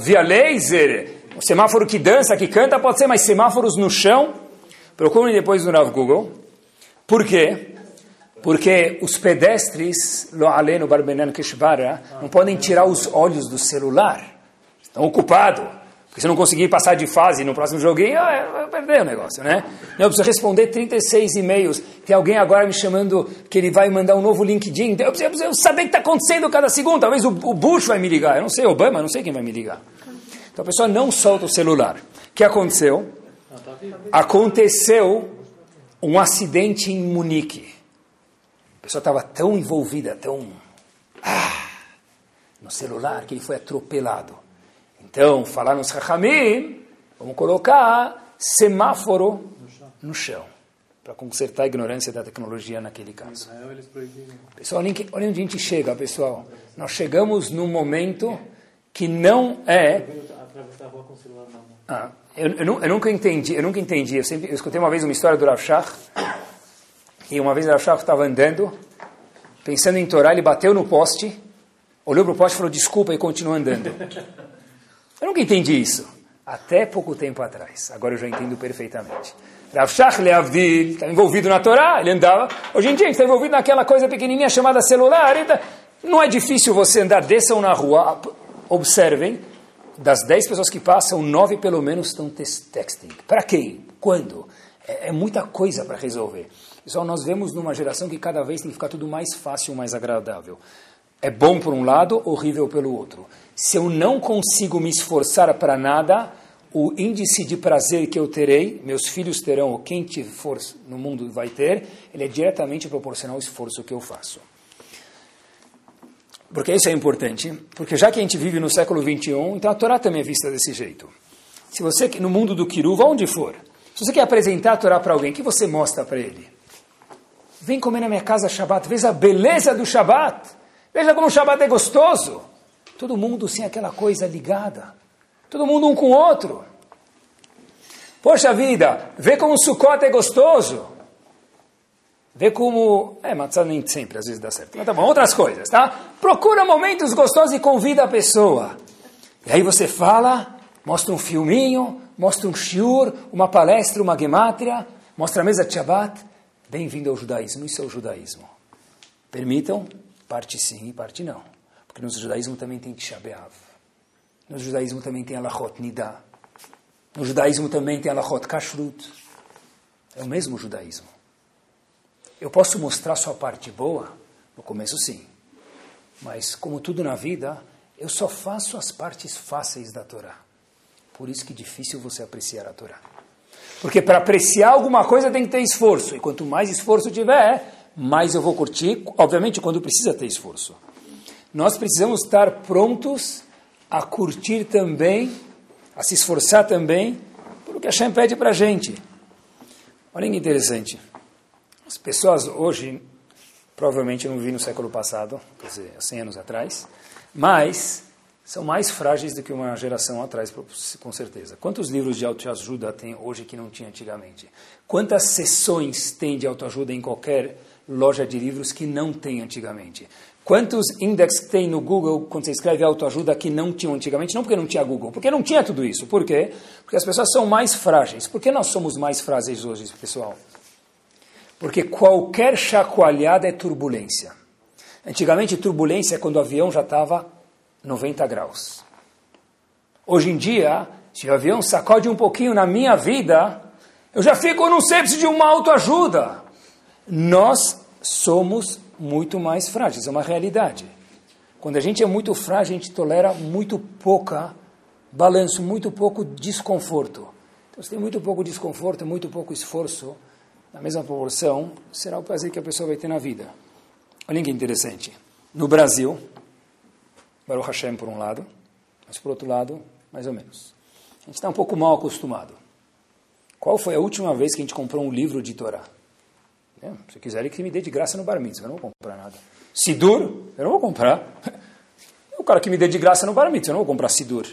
via laser, o semáforo que dança, que canta, pode ser, mas semáforos no chão. Procurem depois no Google. Por quê? Porque os pedestres, lo aleno barbenan keshvara, não podem tirar os olhos do celular. Estão ocupados. Porque se não conseguir passar de fase no próximo joguinho, vai perder o negócio, né? Eu preciso responder 36 e-mails. Tem alguém agora me chamando que ele vai mandar um novo LinkedIn. Eu preciso, eu preciso saber o que está acontecendo cada segundo. Talvez o, o, Bush vai me ligar. Eu não sei, Obama, não sei quem vai me ligar. Então a pessoa não solta o celular. O que aconteceu? Aconteceu um acidente em Munique. A pessoa estava tão envolvida, tão... Ah, no celular, que ele foi atropelado. Então, falar nos Rahamim, vamos colocar semáforo no chão, para consertar a ignorância da tecnologia naquele caso. Pessoal, olha onde a gente chega, pessoal. Nós chegamos num momento que não é... Ah, eu, eu, eu, nunca entendi, eu nunca entendi. Eu, sempre, eu escutei uma vez uma história do Rav Shach, e uma vez Rav estava andando, pensando em Torá, ele bateu no poste, olhou para o poste e falou desculpa e continuou andando. <laughs> Eu nunca entendi isso. Até pouco tempo atrás. Agora eu já entendo perfeitamente. Rav Shach Leavdil estava envolvido na Torá, ele andava. Hoje em dia gente está envolvido naquela coisa pequenininha chamada celular. Então, não é difícil você andar, desçam na rua, observem. Das dez pessoas que passam, nove pelo menos estão texting. Para quem? Quando? É, é muita coisa para resolver. Pessoal, nós vemos numa geração que cada vez tem que ficar tudo mais fácil, mais agradável. É bom por um lado, horrível pelo outro se eu não consigo me esforçar para nada, o índice de prazer que eu terei, meus filhos terão, ou quem for no mundo vai ter, ele é diretamente proporcional ao esforço que eu faço. Porque isso é importante, porque já que a gente vive no século 21, então a Torá também é vista desse jeito. Se você, no mundo do Kiruva, onde for, se você quer apresentar a Torá para alguém, o que você mostra para ele? Vem comer na minha casa Shabbat, veja a beleza do Shabbat, veja como o Shabbat é gostoso. Todo mundo sem aquela coisa ligada. Todo mundo um com o outro. Poxa vida, vê como o Sukkot é gostoso. Vê como... É, matzah nem sempre, às vezes dá certo. Mas tá bom, outras coisas, tá? Procura momentos gostosos e convida a pessoa. E aí você fala, mostra um filminho, mostra um shiur, uma palestra, uma gemátria, mostra a mesa de Shabbat. Bem-vindo ao judaísmo, isso é o judaísmo. Permitam, parte sim e parte não. Porque no judaísmo também tem Tisha. No judaísmo também tem Alachot Nidá. No judaísmo também tem Alachot Kashrut. É o mesmo judaísmo. Eu posso mostrar só a parte boa? No começo, sim. Mas, como tudo na vida, eu só faço as partes fáceis da Torá. Por isso que é difícil você apreciar a Torá. Porque para apreciar alguma coisa tem que ter esforço. E quanto mais esforço tiver, mais eu vou curtir. Obviamente, quando precisa ter esforço nós precisamos estar prontos a curtir também, a se esforçar também, pelo que a Hashem pede para a gente. Olha que interessante. As pessoas hoje, provavelmente eu não vi no século passado, quer dizer, 100 anos atrás, mas são mais frágeis do que uma geração atrás, com certeza. Quantos livros de autoajuda tem hoje que não tinha antigamente? Quantas sessões tem de autoajuda em qualquer loja de livros que não tem antigamente? Quantos index tem no Google quando você escreve autoajuda que não tinham antigamente? Não porque não tinha Google, porque não tinha tudo isso. Por quê? Porque as pessoas são mais frágeis. Por que nós somos mais frágeis hoje, pessoal? Porque qualquer chacoalhada é turbulência. Antigamente, turbulência é quando o avião já estava 90 graus. Hoje em dia, se o avião sacode um pouquinho na minha vida, eu já fico, não sei, preciso de uma autoajuda. Nós somos muito mais frágeis, é uma realidade. Quando a gente é muito frágil, a gente tolera muito pouca balanço, muito pouco desconforto. Então, se tem muito pouco desconforto, muito pouco esforço, na mesma proporção, será o prazer que a pessoa vai ter na vida. Olha que interessante. No Brasil, Baruch Hashem por um lado, mas por outro lado, mais ou menos. A gente está um pouco mal acostumado. Qual foi a última vez que a gente comprou um livro de Torá? É, se quiser, que me dê de graça no bar mitzvah, eu não vou comprar nada. Sidur, eu não vou comprar. <laughs> O cara que me dê de graça no bar mitzvah, eu não vou comprar Sidur.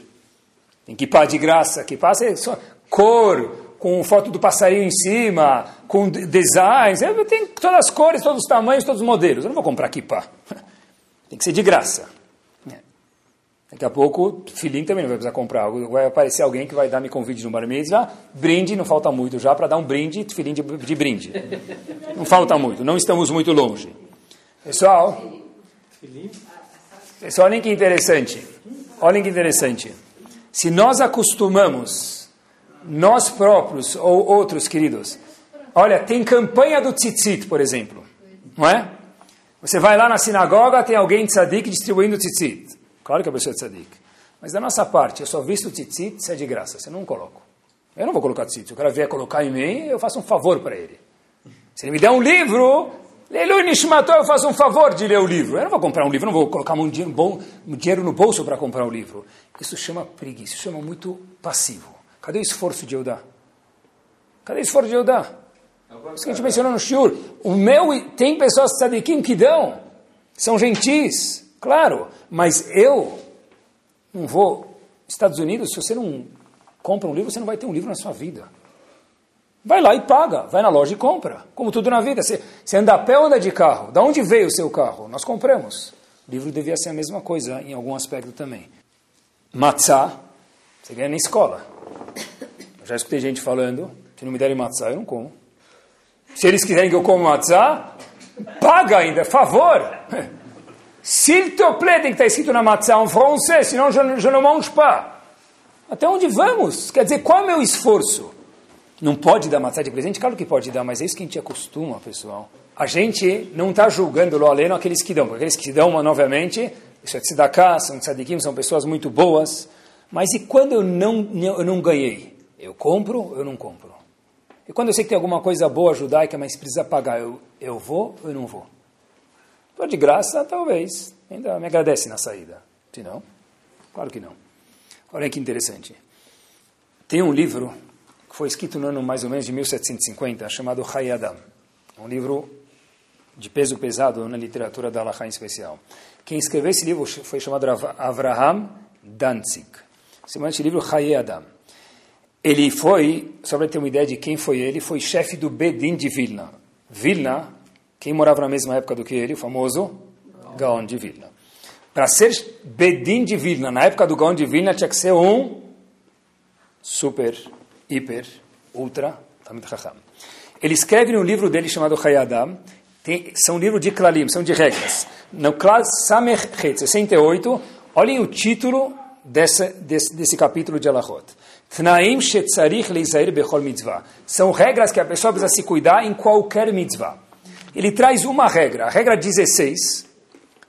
Tem que pá de graça, que passa é só cor, com foto do passarinho em cima, com designs, tem todas as cores, todos os tamanhos, todos os modelos. Eu não vou comprar kippah. <laughs> Tem que ser de graça. Daqui a pouco, filhinho também não vai precisar comprar. Vai aparecer alguém que vai dar me convite no bar mitzvah. Brinde, não falta muito já, para dar um brinde, filhinho de, de brinde. Não falta muito, não estamos muito longe. Pessoal, pessoal, olhem que interessante. Olhem que interessante. Se nós acostumamos, nós próprios ou outros queridos, olha, tem campanha do tzitzit, por exemplo, não é? Você vai lá na sinagoga, tem alguém tzadik distribuindo tzitzit. Claro que a pessoa é tzadik. Mas da nossa parte, eu só visto tzitzit se é de graça, se eu não coloco. Eu não vou colocar tzitzit. Se o cara vier colocar em mim, eu faço um favor para ele. Se ele me der um livro, Leilu Nishmato, eu faço um favor de ler o livro. Eu não vou comprar um livro, não vou colocar um dinheiro, bom, um dinheiro no bolso para comprar o um livro. Isso chama preguiça, isso chama muito passivo. Cadê o esforço de eu dar? Cadê o esforço de eu dar? Isso que a gente mencionou no Shur. O meu, tem pessoas tzadikim que dão, são gentis, claro, mas eu não vou. Estados Unidos, se você não compra um livro, você não vai ter um livro na sua vida. Vai lá e paga, vai na loja e compra. Como tudo na vida. Você, você anda a pé ou anda de carro? Da onde veio o seu carro? Nós compramos. O livro devia ser a mesma coisa em algum aspecto também. Matzá, você ganha na escola. Eu já escutei gente falando, se não me derem matzá, eu não como. Se eles quiserem que eu coma matzá, paga ainda, favor. <laughs> S'il te plaît, tem que estar escrito na matzá em francês, senão je, je ne mange pas. Até onde vamos? Quer dizer, qual é o meu esforço? Não pode dar matzá de presente? Claro que pode dar, mas é isso que a gente acostuma, pessoal. A gente não está julgando lo aleno aqueles que dão, porque aqueles que dão, novamente, isso é tzedakah, são tzadikim, são pessoas muito boas. Mas e quando eu não, eu não ganhei? Eu compro ou eu não compro? E quando eu sei que tem alguma coisa boa judaica, mas precisa pagar, eu, eu vou ou eu não vou? Estou de graça, talvez. Ainda me agradece na saída. Se não, claro que não. Olha que interessante. Tem um livro que foi escrito no ano mais ou menos de 1750, chamado Hayadam. Um livro de peso pesado na literatura da Halakha em especial. Quem escreveu esse livro foi chamado Avraham Danzig. Esse livro Hayadam. Ele foi, só para ter uma ideia de quem foi ele, foi chefe do Bedin de Vilna. Vilna quem morava na mesma época do que ele? O famoso Gaon de Vilna. Para ser Bedin de Vilna, na época do Gaon de Vilna, tinha que ser um super, hiper, ultra, Tamid Chacham. Ele escreve no livro dele chamado Hayadam, tem, são livros de klalim, são de regras. No Klal Samech 68, olhem o título desse, desse, desse capítulo de Alachot. Tnaim shetzarich leizair bechol mitzvah. São regras que a pessoa precisa se cuidar em qualquer mitzvah ele traz uma regra, a regra 16,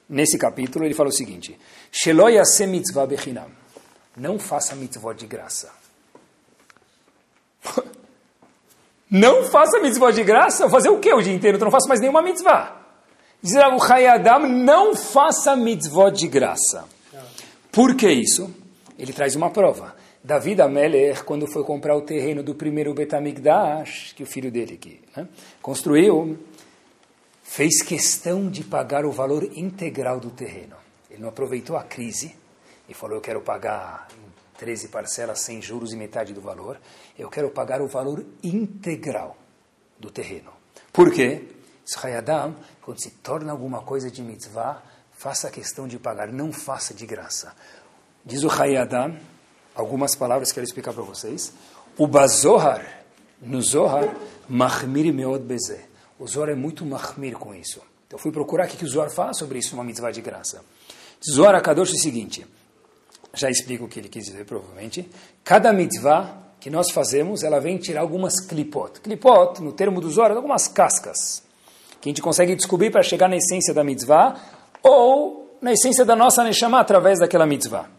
nesse capítulo, ele fala o seguinte: mitzvah bechinam. Não faça mitzvah de graça. <laughs> não faça mitzvah de graça? Fazer o que o dia inteiro? Eu não faço mais nenhuma mitzvah. Diz o Hayadam, não faça mitzvah de graça. Por que isso? Ele traz uma prova. Davi Ameler, quando foi comprar o terreno do primeiro Betamigdash, que o filho dele aqui, né, construiu, fez questão de pagar o valor integral do terreno. Ele não aproveitou a crise e falou: Eu quero pagar em 13 parcelas sem juros e metade do valor. Eu quero pagar o valor integral do terreno. Por quê? Israyadam, quando se torna alguma coisa de mitzvah, faça questão de pagar, não faça de graça. Diz o Hayadam, algumas palavras que quero explicar para vocês. O Bazohar, no Zohar, Mahmir Meod Bezeh o Zohar é muito mahmir com isso. Então fui procurar o que o Zohar fala sobre isso, uma mitzvah de graça. Zohar Akadosh é o seguinte, já explico o que ele quis dizer provavelmente. Cada mitzvah que nós fazemos, ela vem tirar algumas klipot. Klipot, no termo do Zohar, algumas cascas, que a gente consegue descobrir para chegar na essência da mitzvah, ou na essência da nossa Neshama através daquela mitzvah.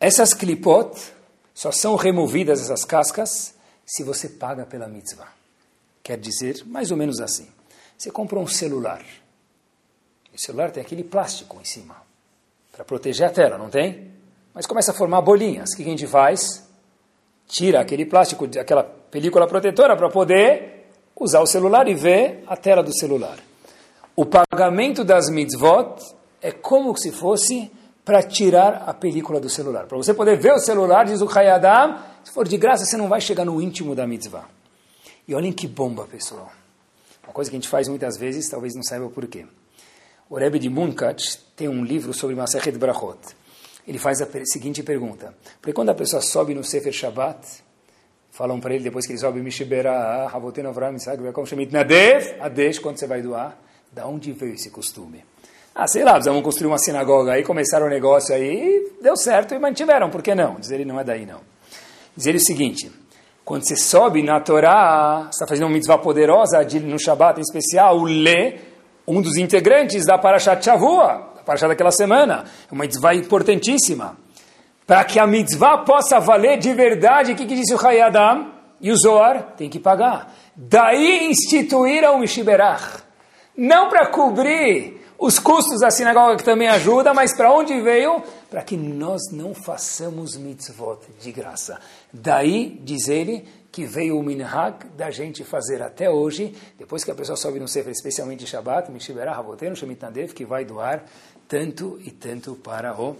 Essas klipot só são removidas, essas cascas, se você paga pela mitzvah. Quer dizer, mais ou menos assim. Você compra um celular. O celular tem aquele plástico em cima para proteger a tela, não tem? Mas começa a formar bolinhas. O que a gente faz? Tira aquele plástico, aquela película protetora para poder usar o celular e ver a tela do celular. O pagamento das mitzvot é como se fosse para tirar a película do celular. Para você poder ver o celular, diz o Hayadam, se for de graça, você não vai chegar no íntimo da mitzvah. E olhem que bomba, pessoal. Uma coisa que a gente faz muitas vezes, talvez não saiba por quê. O Rebbe de Munkat tem um livro sobre Masechet Brachot. Ele faz a seguinte pergunta. Porque quando a pessoa sobe no Sefer Shabbat, falam para ele, depois que ele sobe, Mishibera, Havoten Avram, Isaac, Bekom, Shemit Nadev, Adesh, quando você vai doar, da onde veio esse costume? Ah, sei lá, vamos construir uma sinagoga aí, começaram o negócio aí, deu certo e mantiveram, por que não? Diz ele, não é daí não. Diz ele o seguinte, quando você sobe na Torá, você está fazendo uma mitzvah poderosa de, no Shabbat em especial, o Lê, um dos integrantes da Parashat Shavua, da Parashat daquela semana, é uma mitzvah importantíssima. Para que a mitzvah possa valer de verdade, o que, que disse o Hayadam e o Zohar? Tem que pagar. Daí instituíram o Mishiberach. Não para cobrir os custos da sinagoga que também ajuda, mas para onde veio? Para que nós não façamos mitzvot de graça. Daí, diz ele, que veio o minhag da gente fazer até hoje, depois que a pessoa sobe no Sefer, especialmente Shabbat, Mishiberah Havotenu Shemit Nadev, que vai doar tanto e tanto para o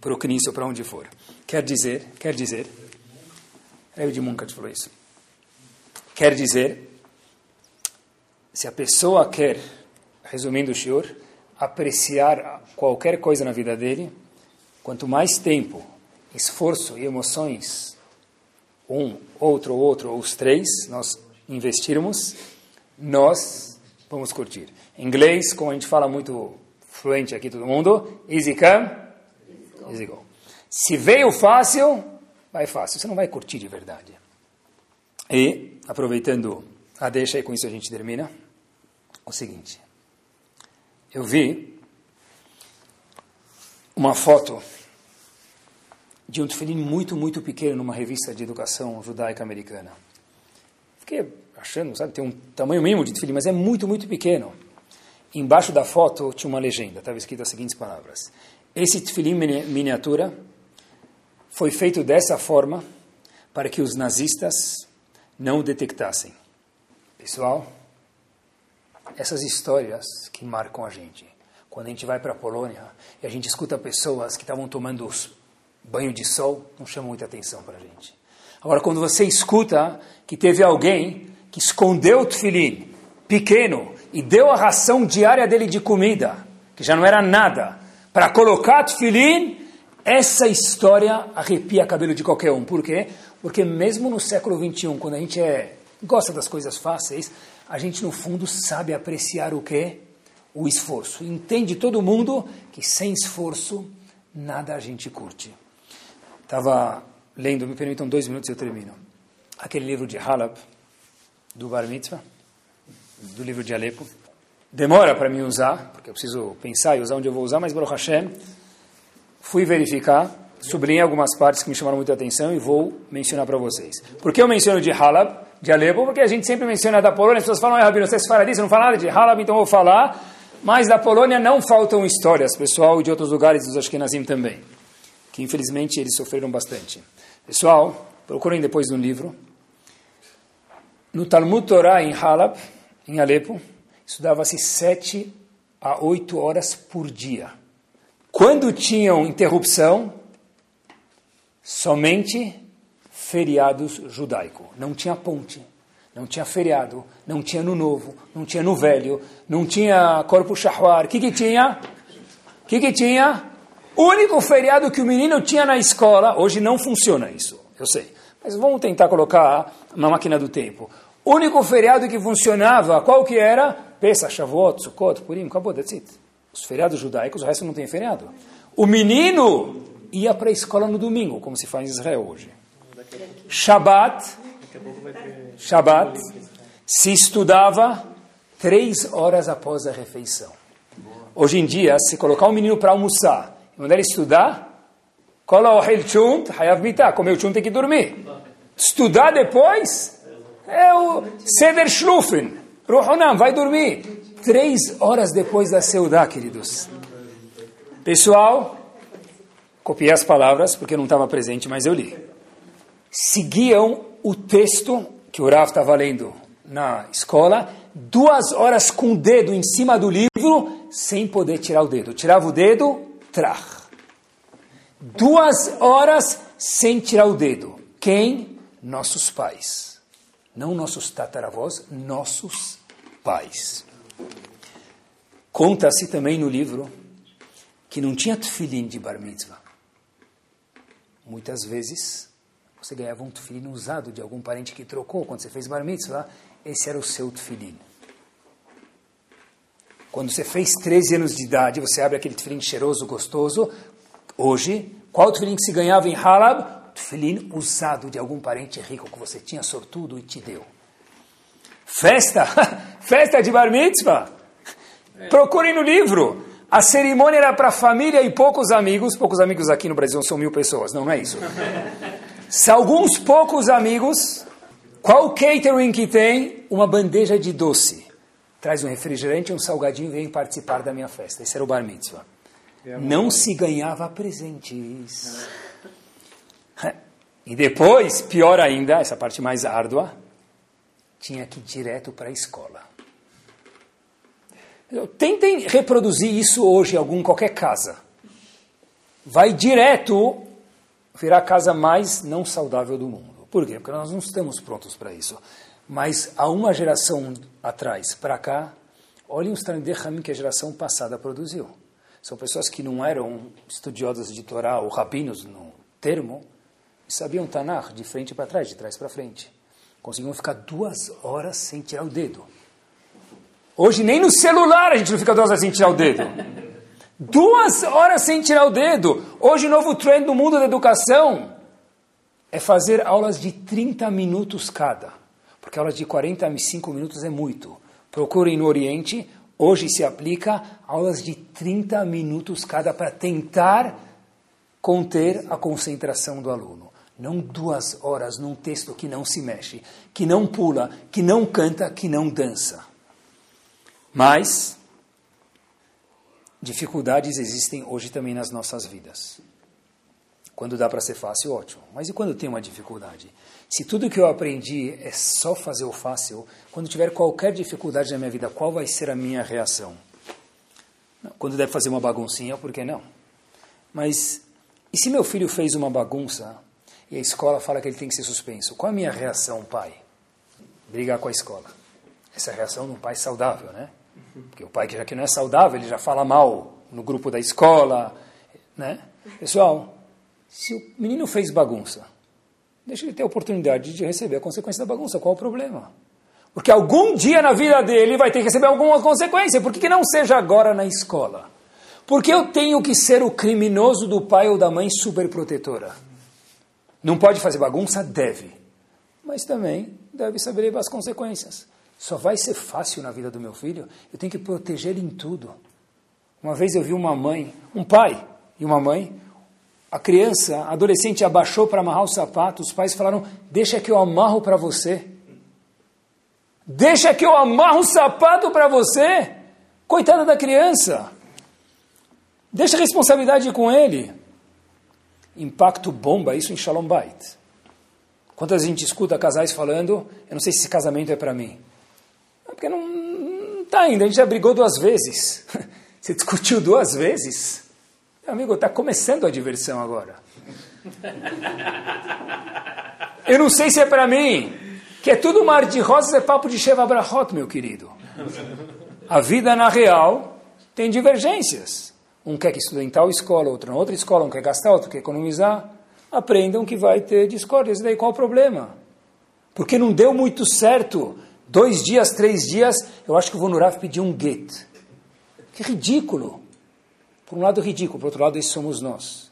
para o para onde for. Quer dizer, quer dizer, Rebbe de Munkat falou isso. Quer dizer, se a pessoa quer resumindo o Shiur, apreciar qualquer coisa na vida dele, quanto mais tempo, esforço e emoções, um, outro, outro, ou os três, nós investirmos, nós vamos curtir. Em inglês, como a gente fala muito fluente aqui todo mundo, easy come, easy go. Se veio fácil, vai fácil, você não vai curtir de verdade. E, aproveitando a deixa e com isso a gente termina, o seguinte eu vi uma foto de um tefilim muito, muito pequeno numa revista de educação judaica americana. Fiquei achando, sabe, tem um tamanho mínimo de tefilim, mas é muito, muito pequeno. Embaixo da foto tinha uma legenda, estava escrito as seguintes palavras. Esse tefilim miniatura foi feito dessa forma para que os nazistas não o detectassem. Pessoal, essas histórias que marcam a gente. Quando a gente vai para a Polônia e a gente escuta pessoas que estavam tomando banho de sol, não chama muita atenção para a gente. Agora, quando você escuta que teve alguém que escondeu o tefilim pequeno e deu a ração diária dele de comida, que já não era nada, para colocar tefilim, essa história arrepia cabelo de qualquer um. Por quê? Porque mesmo no século XXI, quando a gente é, gosta das coisas fáceis, a gente no fundo sabe apreciar o que? O esforço. Entende todo mundo que sem esforço nada a gente curte. Estava lendo, me permitam dois minutos e eu termino. Aquele livro de Halab, do Bar Mitzvah, do livro de Alepo. Demora para mim usar, porque eu preciso pensar e usar onde eu vou usar, mas Baruch Hashem, fui verificar, sublinhei algumas partes que me chamaram muita atenção e vou mencionar para vocês. Por que eu menciono de Halab? De Alepo, porque a gente sempre menciona da Polônia, as pessoas falam, é, Rabino, você fala disso, não fala nada de Halab, então vou falar, mas da Polônia não faltam histórias, pessoal, e de outros lugares dos Ashkenazim também, que infelizmente eles sofreram bastante. Pessoal, procurem depois no livro, no Talmud Torah em Halab, em Alepo, estudava-se sete a oito horas por dia. Quando tinham interrupção, somente feriados judaico. Não tinha ponte, não tinha feriado, não tinha no novo, não tinha no velho, não tinha corpo shahwar. O que, que tinha? O que, que tinha? O único feriado que o menino tinha na escola, hoje não funciona isso, eu sei. Mas vamos tentar colocar uma máquina do tempo. O único feriado que funcionava, qual que era? Pesach, Shavuot, Sukkot, Purim, acabou, that's it. Os feriados judaicos, o resto não tem feriado. O menino ia para a escola no domingo, como se faz em Israel hoje. Shabat, Shabat, se estudava três horas após a refeição. Hoje em dia, se colocar um menino para almoçar e mandar ele estudar, cola o chunt, hayav mitah, comer o chunt tem que dormir. Estudar depois é o seder shlufen. Rohonam, vai dormir. Três horas depois da Seudá, queridos. Pessoal, copiei as palavras porque não estava presente, mas eu li. Seguiam o texto que o Rav estava lendo na escola, duas horas com o dedo em cima do livro, sem poder tirar o dedo. Tirava o dedo, trach. Duas horas sem tirar o dedo. Quem? Nossos pais. Não nossos tataravós, nossos pais. Conta-se também no livro que não tinha tefilim de bar mitzvah. Muitas vezes você ganhava um tefilim usado de algum parente que trocou quando você fez bar mitzvah, esse era o seu tefilim. Quando você fez 13 anos de idade, você abre aquele tefilim cheiroso, gostoso. Hoje, qual tefilim que se ganhava em Halab? Tefilim usado de algum parente rico que você tinha sortudo e te deu. Festa, <laughs> festa de bar mitzvah. Procurem no livro. A cerimônia era para família e poucos amigos. Poucos amigos aqui no Brasil são mil pessoas, não, não é isso. <laughs> Se alguns poucos amigos, qual catering que tem? Uma bandeja de doce. Traz um refrigerante, um salgadinho e vem participar da minha festa. Esse era o bar mitzvah. Não se ganhava presentes. E depois, pior ainda, essa parte mais árdua, tinha que ir direto para a escola. Tentem reproduzir isso hoje em algum, qualquer casa. Vai direto virar a casa mais não saudável do mundo. Por quê? Porque nós não estamos prontos para isso. Mas há uma geração atrás para cá, olhem os Tanidecham que a geração passada produziu. São pessoas que não eram estudiosas de Torá ou rabinos no termo, e sabiam Tanakh de frente para trás, de trás para frente. Conseguiam ficar duas horas sem tirar o dedo. Hoje nem no celular a gente não fica duas horas sem tirar o dedo. Duas horas sem tirar o dedo. Hoje o novo trend no mundo da educação é fazer aulas de 30 minutos cada. Porque aulas de 45 minutos é muito. Procurem no Oriente, hoje se aplica aulas de 30 minutos cada para tentar conter a concentração do aluno. Não duas horas num texto que não se mexe, que não pula, que não canta, que não dança. Mas dificuldades existem hoje também nas nossas vidas. Quando dá para ser fácil, ótimo. Mas e quando tem uma dificuldade? Se tudo que eu aprendi é só fazer o fácil, quando tiver qualquer dificuldade na minha vida, qual vai ser a minha reação? Quando deve fazer uma baguncinha, por que não? Mas e se meu filho fez uma bagunça e a escola fala que ele tem que ser suspenso? Qual a minha reação, pai? Brigar com a escola. Essa é a reação de um pai saudável, né? Porque o pai que já que não é saudável, ele já fala mal no grupo da escola, né? Pessoal, se o menino fez bagunça, deixa ele ter a oportunidade de receber a consequência da bagunça. Qual o problema? Porque algum dia na vida dele vai ter que receber alguma consequência. Por que, que não seja agora na escola? Porque eu tenho que ser o criminoso do pai ou da mãe superprotetora. Não pode fazer bagunça? Deve. Mas também deve saber as consequências. Só vai ser fácil na vida do meu filho? Eu tenho que proteger ele em tudo. Uma vez eu vi uma mãe, um pai e uma mãe a criança, a adolescente abaixou para amarrar o sapato, os pais falaram: Deixa que eu amarro para você. Deixa que eu amarro o sapato para você. Coitada da criança. Deixa a responsabilidade com ele. Impacto bomba isso em Shalom Bait. Quantas a gente escuta casais falando: Eu não sei se esse casamento é para mim. Porque não está ainda, a gente já brigou duas vezes. <laughs> Você discutiu duas vezes. Amigo, está começando a diversão agora. <laughs> Eu não sei se é para mim, que é tudo mar de rosas, é papo de Sheva Brachot, meu querido. A vida na real tem divergências. Um quer que estude em tal escola, outro em outra escola, um quer gastar, outro quer economizar. Aprendam que vai ter discórdias. E daí qual o problema? Porque não deu muito certo. Dois dias, três dias, eu acho que o Vonurav pediu um get. Que ridículo. Por um lado, ridículo, por outro lado, isso somos nós.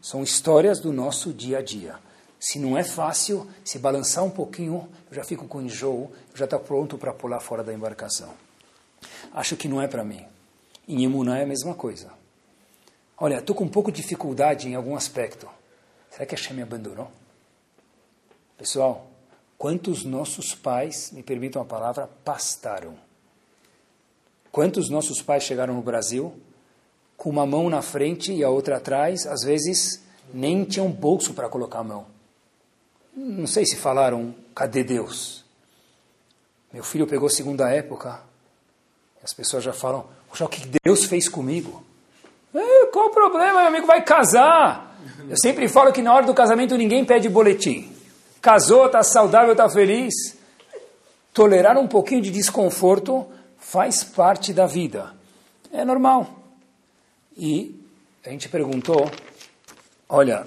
São histórias do nosso dia a dia. Se não é fácil, se balançar um pouquinho, eu já fico com enjoo, eu já estou pronto para pular fora da embarcação. Acho que não é para mim. Em Emuná é a mesma coisa. Olha, estou com um pouco de dificuldade em algum aspecto. Será que a Hashem me abandonou? Pessoal, quantos nossos pais, me permitam a palavra, pastaram. Quantos nossos pais chegaram no Brasil com uma mão na frente e a outra atrás, às vezes nem tinham bolso para colocar a mão. Não sei se falaram, cadê Deus? Meu filho pegou segunda época, as pessoas já falam, o que Deus fez comigo? É, qual o problema? Meu amigo vai casar. Eu sempre falo que na hora do casamento ninguém pede boletim. Casou, está saudável, está feliz. Tolerar um pouquinho de desconforto faz parte da vida. É normal. E a gente perguntou, olha,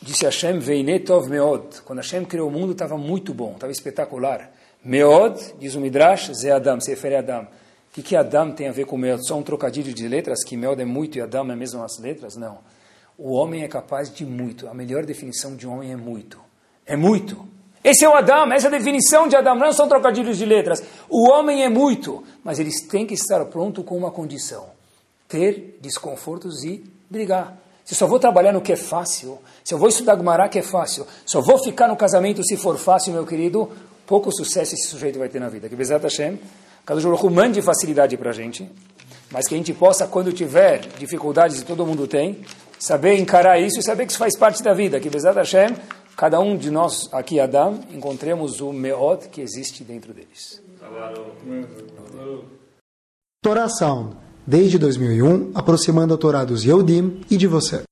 disse Hashem, Veinetov Meod. Quando Hashem criou o mundo estava muito bom, estava espetacular. Meod, diz o Midrash, Ze Adam, se refere a Adam. O que, que Adam tem a ver com Meod? Só um trocadilho de letras, que Meod é muito e Adam é mesmo as letras? Não. O homem é capaz de muito. A melhor definição de homem é muito. É muito. Esse é o Adam, essa é a definição de Adam, não são trocadilhos de letras. O homem é muito, mas eles têm que estar pronto com uma condição: ter desconfortos e brigar. Se só vou trabalhar no que é fácil, se eu vou estudar Gumará que é fácil, só vou ficar no casamento se for fácil, meu querido, pouco sucesso esse sujeito vai ter na vida. Que Bezat Hashem, Kadosh Baruch mande facilidade para a gente, mas que a gente possa, quando tiver dificuldades, e todo mundo tem, saber encarar isso e saber que isso faz parte da vida. Que Bezat Hashem, cada um de nós aqui, Adam, encontremos o Meod que existe dentro deles. Torá Sound, desde 2001, aproximando a Torá dos Yehudim e de você.